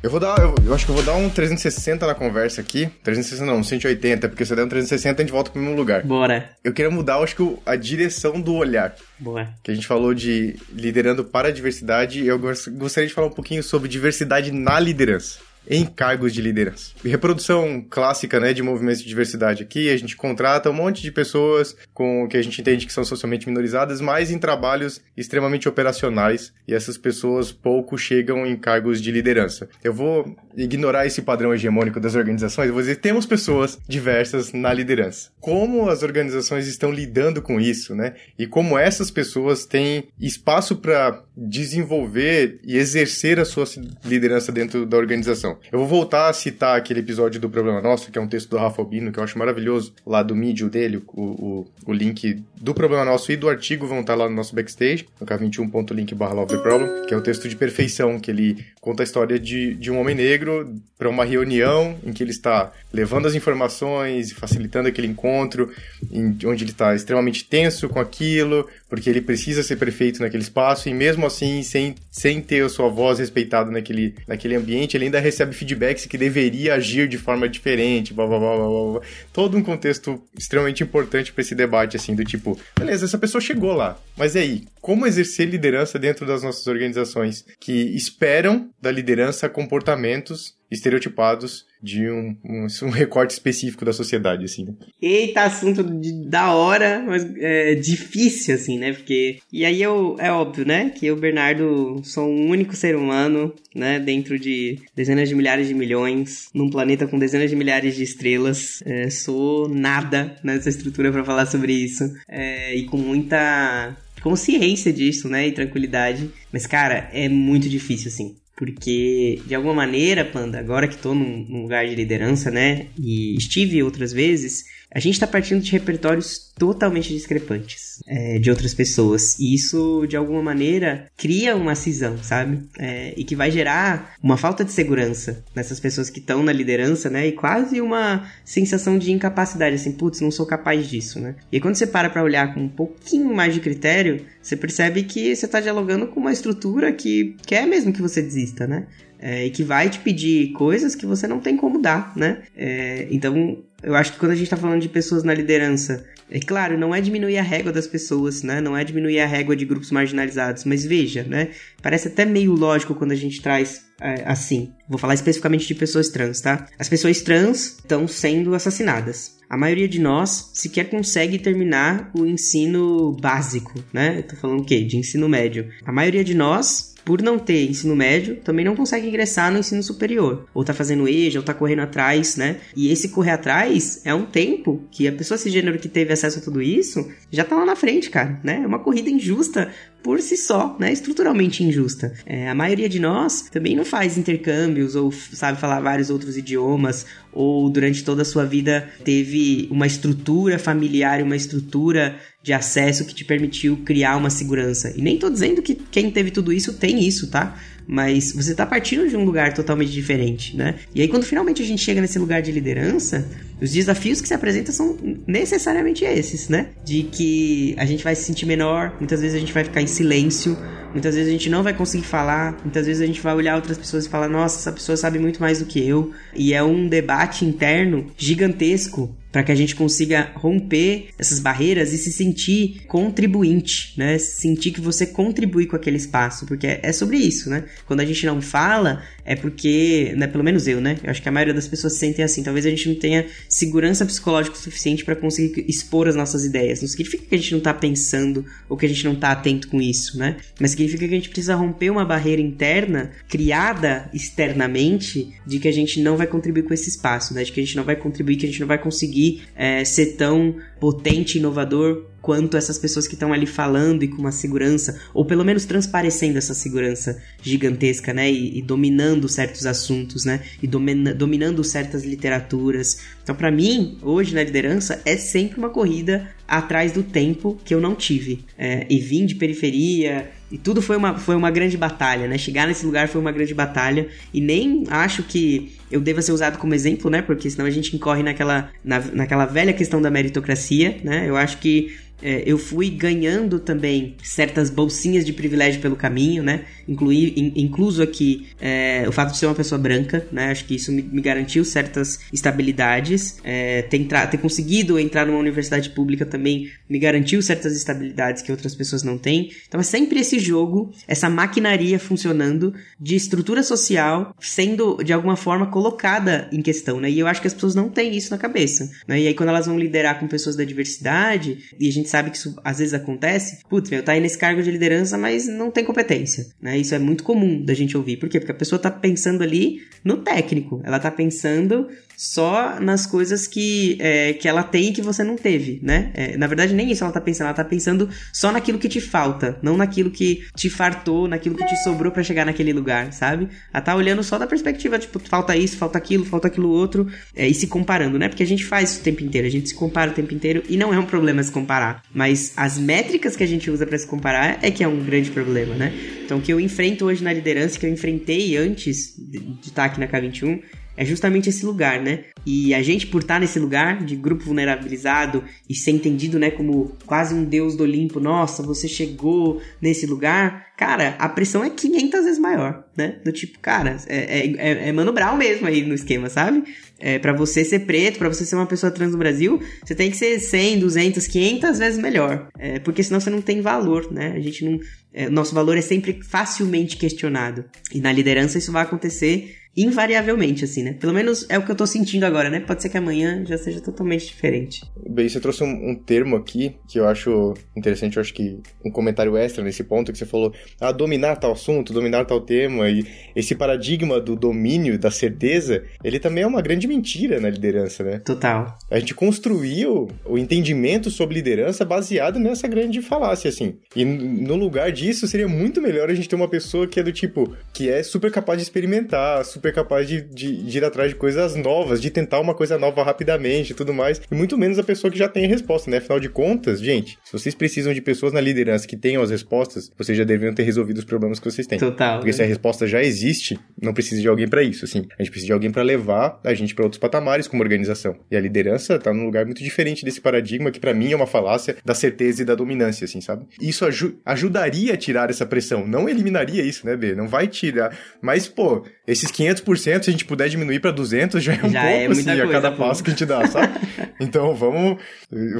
Eu vou dar, eu, eu, acho que eu vou dar um 360 na conversa aqui. 360 não, um 180, porque se eu der um 360 a gente volta pro mesmo lugar. Bora. Eu queria mudar, acho que a direção do olhar. Boa. Que a gente falou de liderando para a diversidade, eu gostaria de falar um pouquinho sobre diversidade na liderança em cargos de liderança. Reprodução clássica, né, de movimentos de diversidade aqui, a gente contrata um monte de pessoas com que a gente entende que são socialmente minorizadas, mas em trabalhos extremamente operacionais, e essas pessoas pouco chegam em cargos de liderança. Eu vou ignorar esse padrão hegemônico das organizações, vou dizer, temos pessoas diversas na liderança. Como as organizações estão lidando com isso, né? E como essas pessoas têm espaço para desenvolver e exercer a sua liderança dentro da organização. Eu vou voltar a citar aquele episódio do Problema Nosso, que é um texto do Rafa Albino, que eu acho maravilhoso, lá do Medium dele, o, o, o link do Problema Nosso e do artigo vão estar lá no nosso backstage, no k21.link barra Problem, que é o texto de perfeição, que ele conta a história de, de um homem negro para uma reunião em que ele está levando as informações facilitando aquele encontro, em, onde ele está extremamente tenso com aquilo, porque ele precisa ser prefeito naquele espaço, e mesmo assim, sem, sem ter a sua voz respeitada naquele, naquele ambiente, ele ainda recebe feedbacks que deveria agir de forma diferente, blá, blá, blá, blá, blá. Todo um contexto extremamente importante para esse debate, assim, do tipo, beleza, essa pessoa chegou lá, mas e aí? Como exercer liderança dentro das nossas organizações que esperam da liderança comportamentos estereotipados de um, um, <laughs> um, recorte específico da sociedade, assim, né? Eita, assunto de, da hora, mas é, difícil, assim, né? Porque... E aí eu, é óbvio, né? Que eu, Bernardo, sou um único ser humano, né? Dentro de dezenas de milhares de milhões, num planeta com dezenas de milhares de estrelas. É, sou nada nessa estrutura para falar sobre isso. É, e com muita consciência disso, né? E tranquilidade. Mas, cara, é muito difícil, assim. Porque, de alguma maneira, Panda, agora que estou num, num, lugar de liderança, né? E estive outras vezes, a gente está partindo de repertórios totalmente discrepantes é, de outras pessoas. E isso, de alguma maneira, cria uma cisão, sabe? É, e que vai gerar uma falta de segurança nessas pessoas que estão na liderança, né? E quase uma sensação de incapacidade, assim, putz, não sou capaz disso, né? E quando você para para olhar com um pouquinho mais de critério, você percebe que você está dialogando com uma estrutura que quer mesmo que você desista, né? É, e que vai te pedir coisas que você não tem como dar, né? É, então, eu acho que quando a gente está falando de pessoas na liderança, é claro, não é diminuir a régua das pessoas, né? Não é diminuir a régua de grupos marginalizados, mas veja, né? Parece até meio lógico quando a gente traz é, assim. Vou falar especificamente de pessoas trans, tá? As pessoas trans estão sendo assassinadas. A maioria de nós sequer consegue terminar o ensino básico, né? Eu tô falando o quê? De ensino médio. A maioria de nós por não ter ensino médio, também não consegue ingressar no ensino superior. Ou tá fazendo EJA, ou tá correndo atrás, né? E esse correr atrás é um tempo que a pessoa cisgênero que teve acesso a tudo isso já tá lá na frente, cara, né? É uma corrida injusta por si só, né, estruturalmente injusta. É, a maioria de nós também não faz intercâmbios ou sabe falar vários outros idiomas ou durante toda a sua vida teve uma estrutura familiar, uma estrutura de acesso que te permitiu criar uma segurança. E nem tô dizendo que quem teve tudo isso tem isso, tá? Mas você tá partindo de um lugar totalmente diferente, né? E aí quando finalmente a gente chega nesse lugar de liderança, os desafios que se apresentam são necessariamente esses, né? De que a gente vai se sentir menor, muitas vezes a gente vai ficar em silêncio, muitas vezes a gente não vai conseguir falar, muitas vezes a gente vai olhar outras pessoas e falar: nossa, essa pessoa sabe muito mais do que eu. E é um debate interno gigantesco para que a gente consiga romper essas barreiras e se sentir contribuinte, né? Sentir que você contribui com aquele espaço, porque é sobre isso, né? Quando a gente não fala, é porque, né, pelo menos eu, né? Eu acho que a maioria das pessoas se sentem assim. Talvez a gente não tenha segurança psicológica suficiente para conseguir expor as nossas ideias. Não significa que a gente não tá pensando ou que a gente não tá atento com isso, né? Mas significa que a gente precisa romper uma barreira interna criada externamente de que a gente não vai contribuir com esse espaço, né? De que a gente não vai contribuir, que a gente não vai conseguir é, ser tão potente, inovador quanto essas pessoas que estão ali falando e com uma segurança, ou pelo menos transparecendo essa segurança gigantesca, né? E, e dominando certos assuntos, né? E domina, dominando certas literaturas. Então, para mim, hoje na liderança, é sempre uma corrida atrás do tempo que eu não tive. É, e vim de periferia, e tudo foi uma, foi uma grande batalha, né? Chegar nesse lugar foi uma grande batalha. E nem acho que eu deva ser usado como exemplo, né? Porque senão a gente incorre naquela, na, naquela velha questão da meritocracia, né? Eu acho que é, eu fui ganhando também certas bolsinhas de privilégio pelo caminho, né? Incluí, in, incluso aqui é, o fato de ser uma pessoa branca, né? Acho que isso me, me garantiu certas estabilidades. É, ter, ter conseguido entrar numa universidade pública também me garantiu certas estabilidades que outras pessoas não têm. Então é sempre esse jogo, essa maquinaria funcionando de estrutura social sendo de alguma forma colocada em questão, né? E eu acho que as pessoas não têm isso na cabeça, né? E aí quando elas vão liderar com pessoas da diversidade, e a gente sabe que isso às vezes acontece, putz, meu, tá aí nesse cargo de liderança, mas não tem competência, né? Isso é muito comum da gente ouvir. Por quê? Porque a pessoa tá pensando ali no técnico, ela tá pensando só nas coisas que, é, que ela tem e que você não teve, né? É, na verdade, nem isso ela tá pensando, ela tá pensando só naquilo que te falta, não naquilo que te fartou, naquilo que te sobrou para chegar naquele lugar, sabe? Ela tá olhando só da perspectiva, tipo, falta isso, falta aquilo, falta aquilo outro, é, e se comparando, né? Porque a gente faz isso o tempo inteiro, a gente se compara o tempo inteiro e não é um problema se comparar, mas as métricas que a gente usa para se comparar é que é um grande problema, né? Então, o que eu enfrento hoje na liderança, que eu enfrentei antes de estar aqui na K21, é justamente esse lugar, né? E a gente, por estar nesse lugar de grupo vulnerabilizado e ser entendido, né, como quase um deus do Olimpo, nossa, você chegou nesse lugar, cara, a pressão é 500 vezes maior, né? Do tipo, cara, é, é, é, é Mano Brown mesmo aí no esquema, sabe? É, para você ser preto, para você ser uma pessoa trans no Brasil, você tem que ser 100, 200, 500 vezes melhor. É, porque senão você não tem valor, né? A gente não. É, nosso valor é sempre facilmente questionado. E na liderança isso vai acontecer invariavelmente, assim, né? Pelo menos é o que eu tô sentindo agora, né? Pode ser que amanhã já seja totalmente diferente. Bem, você trouxe um, um, termo aqui que eu acho interessante, eu acho que um comentário extra nesse ponto, que você falou, ah, dominar tal assunto, dominar tal tema, e esse paradigma do domínio, da certeza, ele também é uma grande mentira na liderança, né? Total. A gente construiu o entendimento sobre liderança baseado nessa grande falácia, assim. E no lugar disso, seria muito melhor a gente ter uma pessoa que é do tipo, que é super capaz de experimentar, super super capaz de, de, de, ir atrás de coisas novas, de tentar uma coisa nova rapidamente e tudo mais. E muito menos a pessoa que já tem a resposta, né? Afinal de contas, gente, se vocês precisam de pessoas na liderança que tenham as respostas, vocês já deveriam ter resolvido os problemas que vocês têm. Total. Porque né? se a resposta já existe, não precisa de alguém para isso, assim. A gente precisa de alguém para levar a gente para outros patamares como organização. E a liderança tá num lugar muito diferente desse paradigma que para mim é uma falácia da certeza e da dominância, assim, sabe? Isso aju ajudaria a tirar essa pressão, não eliminaria isso, né, B? Não vai tirar. Mas, pô, esses 500%, se a gente puder diminuir para 200, já é um já pouco, é assim, coisa, a cada pô. passo que a gente dá, sabe? <laughs> então, vamos,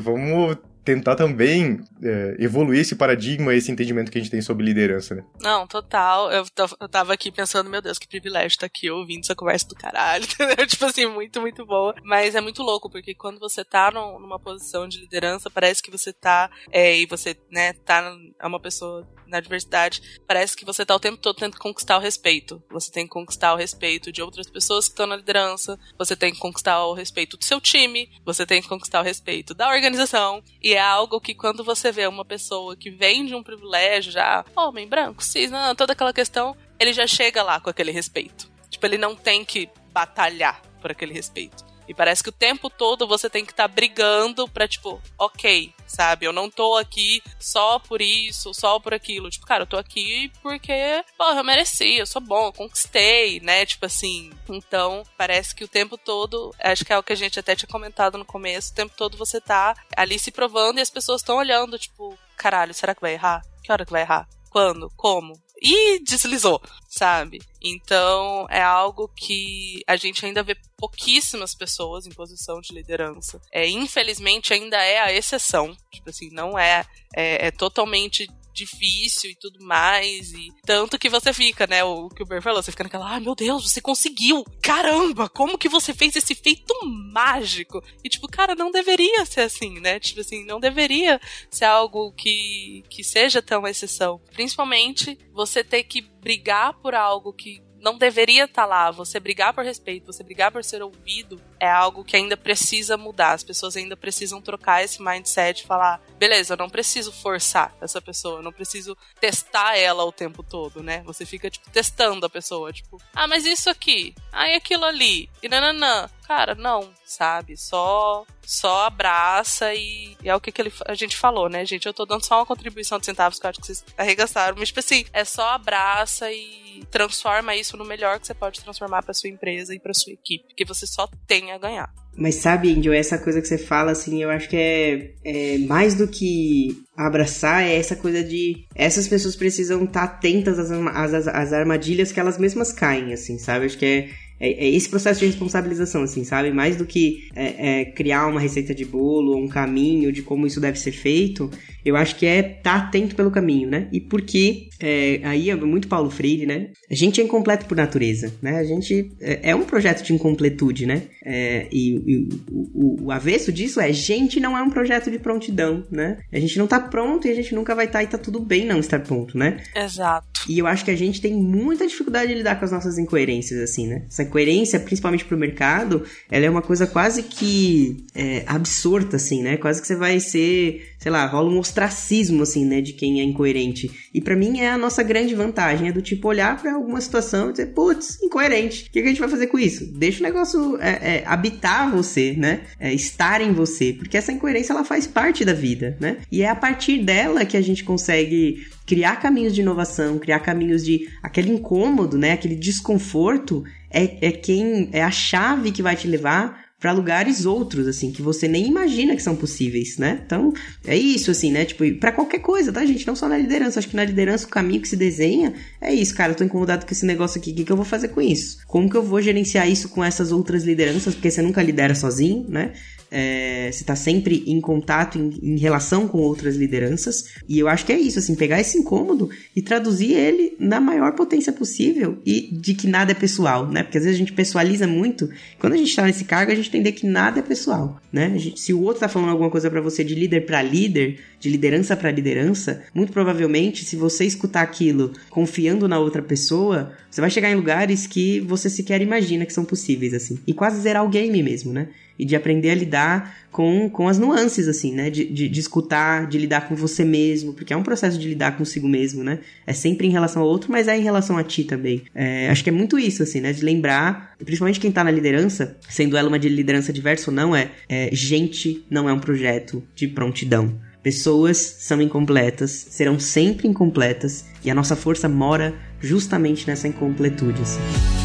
vamos tentar também é, evoluir esse paradigma, esse entendimento que a gente tem sobre liderança, né? Não, total. Eu, eu tava aqui pensando, meu Deus, que privilégio estar tá aqui ouvindo essa conversa do caralho, <laughs> entendeu? Tipo assim, muito, muito boa. Mas é muito louco, porque quando você tá no, numa posição de liderança, parece que você tá, é, e você, né, tá, é uma pessoa na diversidade, parece que você tá o tempo todo tentando conquistar o respeito. Você tem que conquistar o respeito de outras pessoas que estão na liderança, você tem que conquistar o respeito do seu time, você tem que conquistar o respeito da organização. E é algo que quando você vê uma pessoa que vem de um privilégio, já, homem branco, cis, não, toda aquela questão, ele já chega lá com aquele respeito. Tipo, ele não tem que batalhar por aquele respeito. E parece que o tempo todo você tem que estar tá brigando pra, tipo, ok, sabe? Eu não tô aqui só por isso, só por aquilo. Tipo, cara, eu tô aqui porque, porra, eu mereci, eu sou bom, eu conquistei, né? Tipo assim. Então, parece que o tempo todo, acho que é o que a gente até tinha comentado no começo, o tempo todo você tá ali se provando e as pessoas estão olhando, tipo, caralho, será que vai errar? Que hora que vai errar? Quando? Como? E deslizou, sabe? Então é algo que a gente ainda vê pouquíssimas pessoas em posição de liderança. É, infelizmente ainda é a exceção. Tipo assim, não é, é, é totalmente difícil e tudo mais. E tanto que você fica, né? O que o Ber falou, você fica naquela, ah, meu Deus, você conseguiu! Caramba, como que você fez esse feito mágico? E tipo, cara, não deveria ser assim, né? Tipo assim, não deveria ser algo que, que seja tão exceção. Principalmente você ter que brigar por algo que não deveria estar tá lá. Você brigar por respeito, você brigar por ser ouvido, é algo que ainda precisa mudar. As pessoas ainda precisam trocar esse mindset falar: beleza, eu não preciso forçar essa pessoa, eu não preciso testar ela o tempo todo, né? Você fica, tipo, testando a pessoa, tipo, ah, mas isso aqui, ah, e aquilo ali, e nananã. Cara, não, sabe? Só só abraça e, e é o que, que ele, a gente falou, né, gente? Eu tô dando só uma contribuição de centavos que eu acho que vocês arregaçaram, mas, tipo assim, é só abraça e transforma isso no melhor que você pode transformar para sua empresa e para sua equipe, que você só tem a ganhar. Mas sabe, Angel, essa coisa que você fala, assim, eu acho que é, é mais do que abraçar, é essa coisa de. Essas pessoas precisam estar tá atentas às, às, às armadilhas que elas mesmas caem, assim, sabe? Acho que é é, é, esse processo de responsabilização, assim, sabe? Mais do que é, é, criar uma receita de bolo ou um caminho de como isso deve ser feito, eu acho que é estar tá atento pelo caminho, né? E porque, é, aí é muito Paulo Freire, né? A gente é incompleto por natureza, né? A gente é, é um projeto de incompletude, né? É, e, e o, o, avesso disso é, gente não é um projeto de prontidão, né? A gente não tá pronto e a gente nunca vai estar tá, e tá tudo bem não estar pronto, né? Exato. E eu acho que a gente tem muita dificuldade de lidar com as nossas incoerências, assim, né? Essa coerência, principalmente pro mercado, ela é uma coisa quase que é, absorta, assim, né? Quase que você vai ser, sei lá, rola um ostracismo, assim, né? De quem é incoerente. E para mim é a nossa grande vantagem, é do tipo olhar para alguma situação e dizer, putz, incoerente. O que, a gente vai fazer com isso? Deixa o negócio é, é, habitar você, né? É, estar em você. Porque essa incoerência, ela faz parte da vida, né? E é a partir dela que a gente consegue criar caminhos de inovação, criar caminhos de aquele incômodo, né, aquele desconforto é, é quem é a chave que vai te levar para lugares outros, assim, que você nem imagina que são possíveis, né? Então, é isso, assim, né? Tipo, para qualquer coisa, tá, gente? Não só na liderança. Acho que na liderança o caminho que se desenha é isso, cara. Eu tô incomodado com esse negócio aqui. O que, que eu vou fazer com isso? Como que eu vou gerenciar isso com essas outras lideranças? Porque você nunca lidera sozinho, né? é, você está sempre em contato, em, em, relação com outras lideranças. E eu acho que é isso, assim, pegar esse incômodo e traduzir ele na maior potência possível e de que nada é pessoal, né? Porque às vezes a gente pessoaliza muito. Quando a gente está nesse cargo, a gente entender que nada é pessoal, né? Se o outro está falando alguma coisa para você de líder para líder, de liderança para liderança, muito provavelmente, se você escutar aquilo confiando na outra pessoa, você vai chegar em lugares que você sequer imagina que são possíveis, assim. E quase zerar o game mesmo, né? E de aprender a lidar com, com as nuances, assim, né? De, de, de, escutar, de lidar com você mesmo, porque é um processo de lidar consigo mesmo, né? É sempre em relação ao outro, mas é em relação a ti também. É, acho que é muito isso, assim, né? De lembrar, principalmente quem tá na liderança, sendo ela uma de liderança diversa ou não, é, é gente não é um projeto de prontidão. Pessoas são incompletas, serão sempre incompletas, e a nossa força mora justamente nessa incompletude, assim.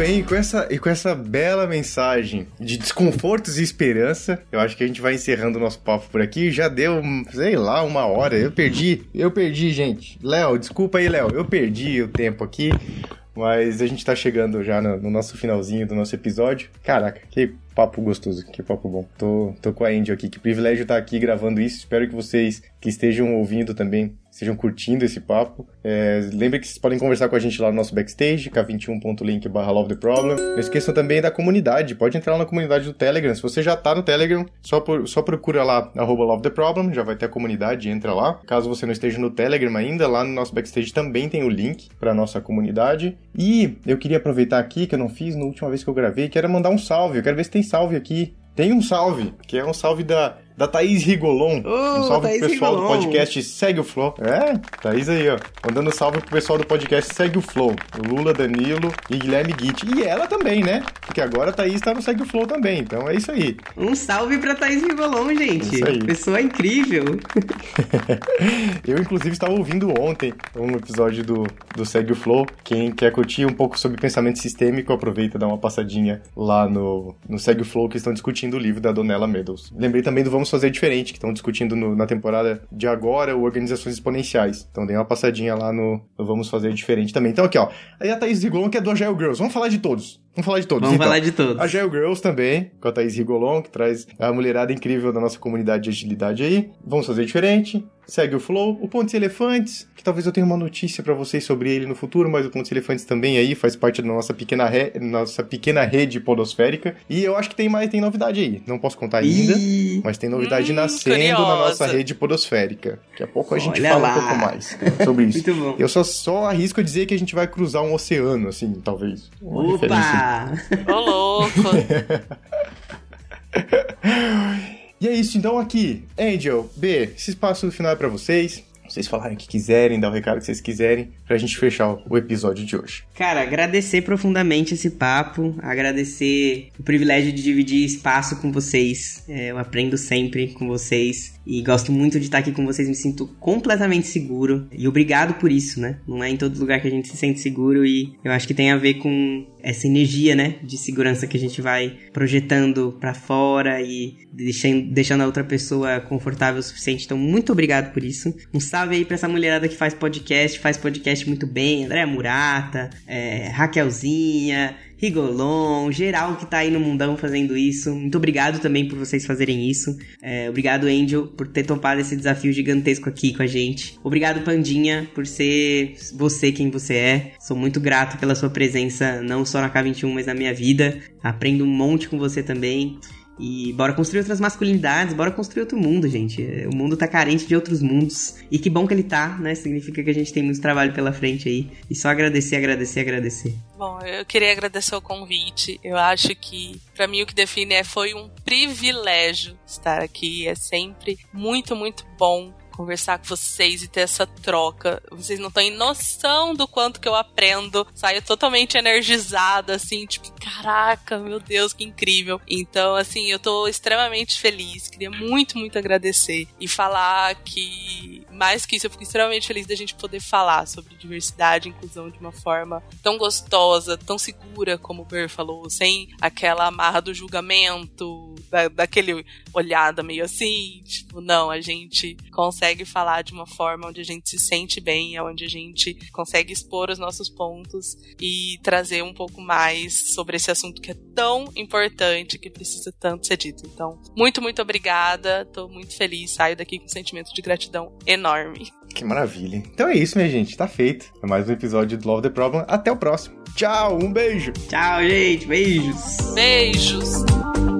Bem, e com, essa, e com essa bela mensagem de desconfortos e esperança, eu acho que a gente vai encerrando o nosso papo por aqui. Já deu, sei lá, uma hora. Eu perdi, eu perdi, gente. Léo, desculpa aí, Léo, eu perdi o tempo aqui. Mas a gente tá chegando já no, no, nosso finalzinho do nosso episódio. Caraca, que papo gostoso, que papo bom. Tô, tô com a Angel aqui, que privilégio estar tá aqui gravando isso. Espero que vocês que estejam ouvindo também estejam curtindo esse papo. É, lembre que vocês podem conversar com a gente lá no nosso backstage, k21.link barra love the problem. Não esqueçam também da comunidade, pode entrar lá na comunidade do Telegram. Se você já tá no Telegram, só, por, só procura lá, arroba love the problem, já vai ter a comunidade, entra lá. Caso você não esteja no Telegram ainda, lá no nosso backstage também tem o link para nossa comunidade. E eu queria aproveitar aqui, que eu não fiz na última vez que eu gravei, que era mandar um salve. Eu quero ver se tem salve aqui. Tem um salve, que é um salve da da Thaís Rigolon. Ô, um salve Thaís pro pessoal Rigolon. do podcast Segue o Flow. É, Thaís aí, ó. Mandando salve pro pessoal do podcast Segue o Flow. O Lula, Danilo e Guilherme Guite. E ela também, né? Porque agora a Thaís tá no Segue o Flow também. Então é isso aí. Um salve pra Thaís Rigolon, gente. Isso aí. Pessoa incrível. <laughs> Eu, inclusive, estava ouvindo ontem um episódio do, do Segue o Flow. Quem quer curtir um pouco sobre pensamento sistêmico, aproveita e dá uma passadinha lá no, no Segue o Flow, que estão discutindo o livro da Donella Meadows. Lembrei também do Vamos Fazer Diferente, que estão discutindo no- na temporada de agora o Organizações Exponenciais. Então dei uma passadinha lá no, no Vamos Fazer Diferente também. Então aqui, ó. Aí a Thaís Rigolon, que é do Agile Girls. Vamos falar de todos. Vamos falar de todos. Vamos então. falar de todos. Agile Girls também, com a Thaís Rigolon, que traz a mulherada incrível da nossa comunidade de agilidade aí. Vamos fazer diferente. Segue o Flow. O Pontos e Elefantes, que talvez eu tenha uma notícia pra vocês sobre ele no futuro, mas o Pontos e Elefantes também aí faz parte da nossa pequena, re... nossa pequena rede podosférica. E eu acho que tem mais, tem novidade aí. Não posso contar ainda. Ih, Mas tem novidade Hum, nascendo na curiosa. nossa rede podosférica. Daqui a pouco a gente Olha fala lá. um pouco mais sobre <laughs> isso. Muito bom. Eu só, só arrisco dizer que a gente vai cruzar um oceano, assim, talvez. Uma. Opa! Ô, louco. <laughs> <laughs> E é isso, então aqui, Angel, B, esse espaço no final é pra vocês. Vocês falarem o que quiserem, dar o recado que vocês quiserem, pra gente fechar o episódio de hoje. Cara, agradecer profundamente esse papo, agradecer o privilégio de dividir espaço com vocês. É, eu aprendo sempre com vocês e gosto muito de estar aqui com vocês, me sinto completamente seguro. E obrigado por isso, né? Não é em todo lugar que a gente se sente seguro e eu acho que tem a ver com essa energia, né, de segurança que a gente vai projetando pra fora e deixando, deixando a outra pessoa confortável o suficiente. Então, muito obrigado por isso. Um salve aí pra essa mulherada que faz podcast, faz podcast muito bem. Andréa Murata, é, Raquelzinha, Rigolon, geral que tá aí no mundão fazendo isso. Muito obrigado também por vocês fazerem isso. É, obrigado, Angel, por ter topado esse desafio gigantesco aqui com a gente. Obrigado, Pandinha, por ser você quem você é. Sou muito grato pela sua presença, não só na K21, mas na minha vida. Aprendo um monte com você também. E bora construir outras masculinidades, bora construir outro mundo, gente. O mundo tá carente de outros mundos. E que bom que ele tá, né? Significa que a gente tem muito trabalho pela frente aí. E só agradecer, agradecer, agradecer. Bom, eu queria agradecer o convite. Eu acho que, pra mim, o que define é foi um privilégio estar aqui. É sempre muito, muito bom conversar com vocês e ter essa troca. Vocês não têm noção do quanto que eu aprendo. Saio totalmente energizada, assim, tipo, caraca, meu Deus, que incrível. Então, assim, eu tô extremamente feliz. Queria muito, muito agradecer e falar que, mais que isso, eu fico extremamente feliz da gente poder falar sobre diversidade e inclusão de uma forma tão gostosa, tão segura, como o Ber falou, sem aquela amarra do julgamento, da, daquele olhada meio assim. Tipo, não, a gente consegue falar de uma forma onde a gente se sente bem, onde a gente consegue expor os nossos pontos e trazer um pouco mais sobre esse assunto que é tão importante, que precisa tanto ser dito. Então, muito, muito obrigada. Tô muito feliz, saio daqui com um sentimento de gratidão enorme. Que maravilha. Então é isso, minha gente. Tá feito. É mais um episódio do Love the Problem. Até o próximo. Tchau, um beijo. Tchau, gente. Beijos. Beijos!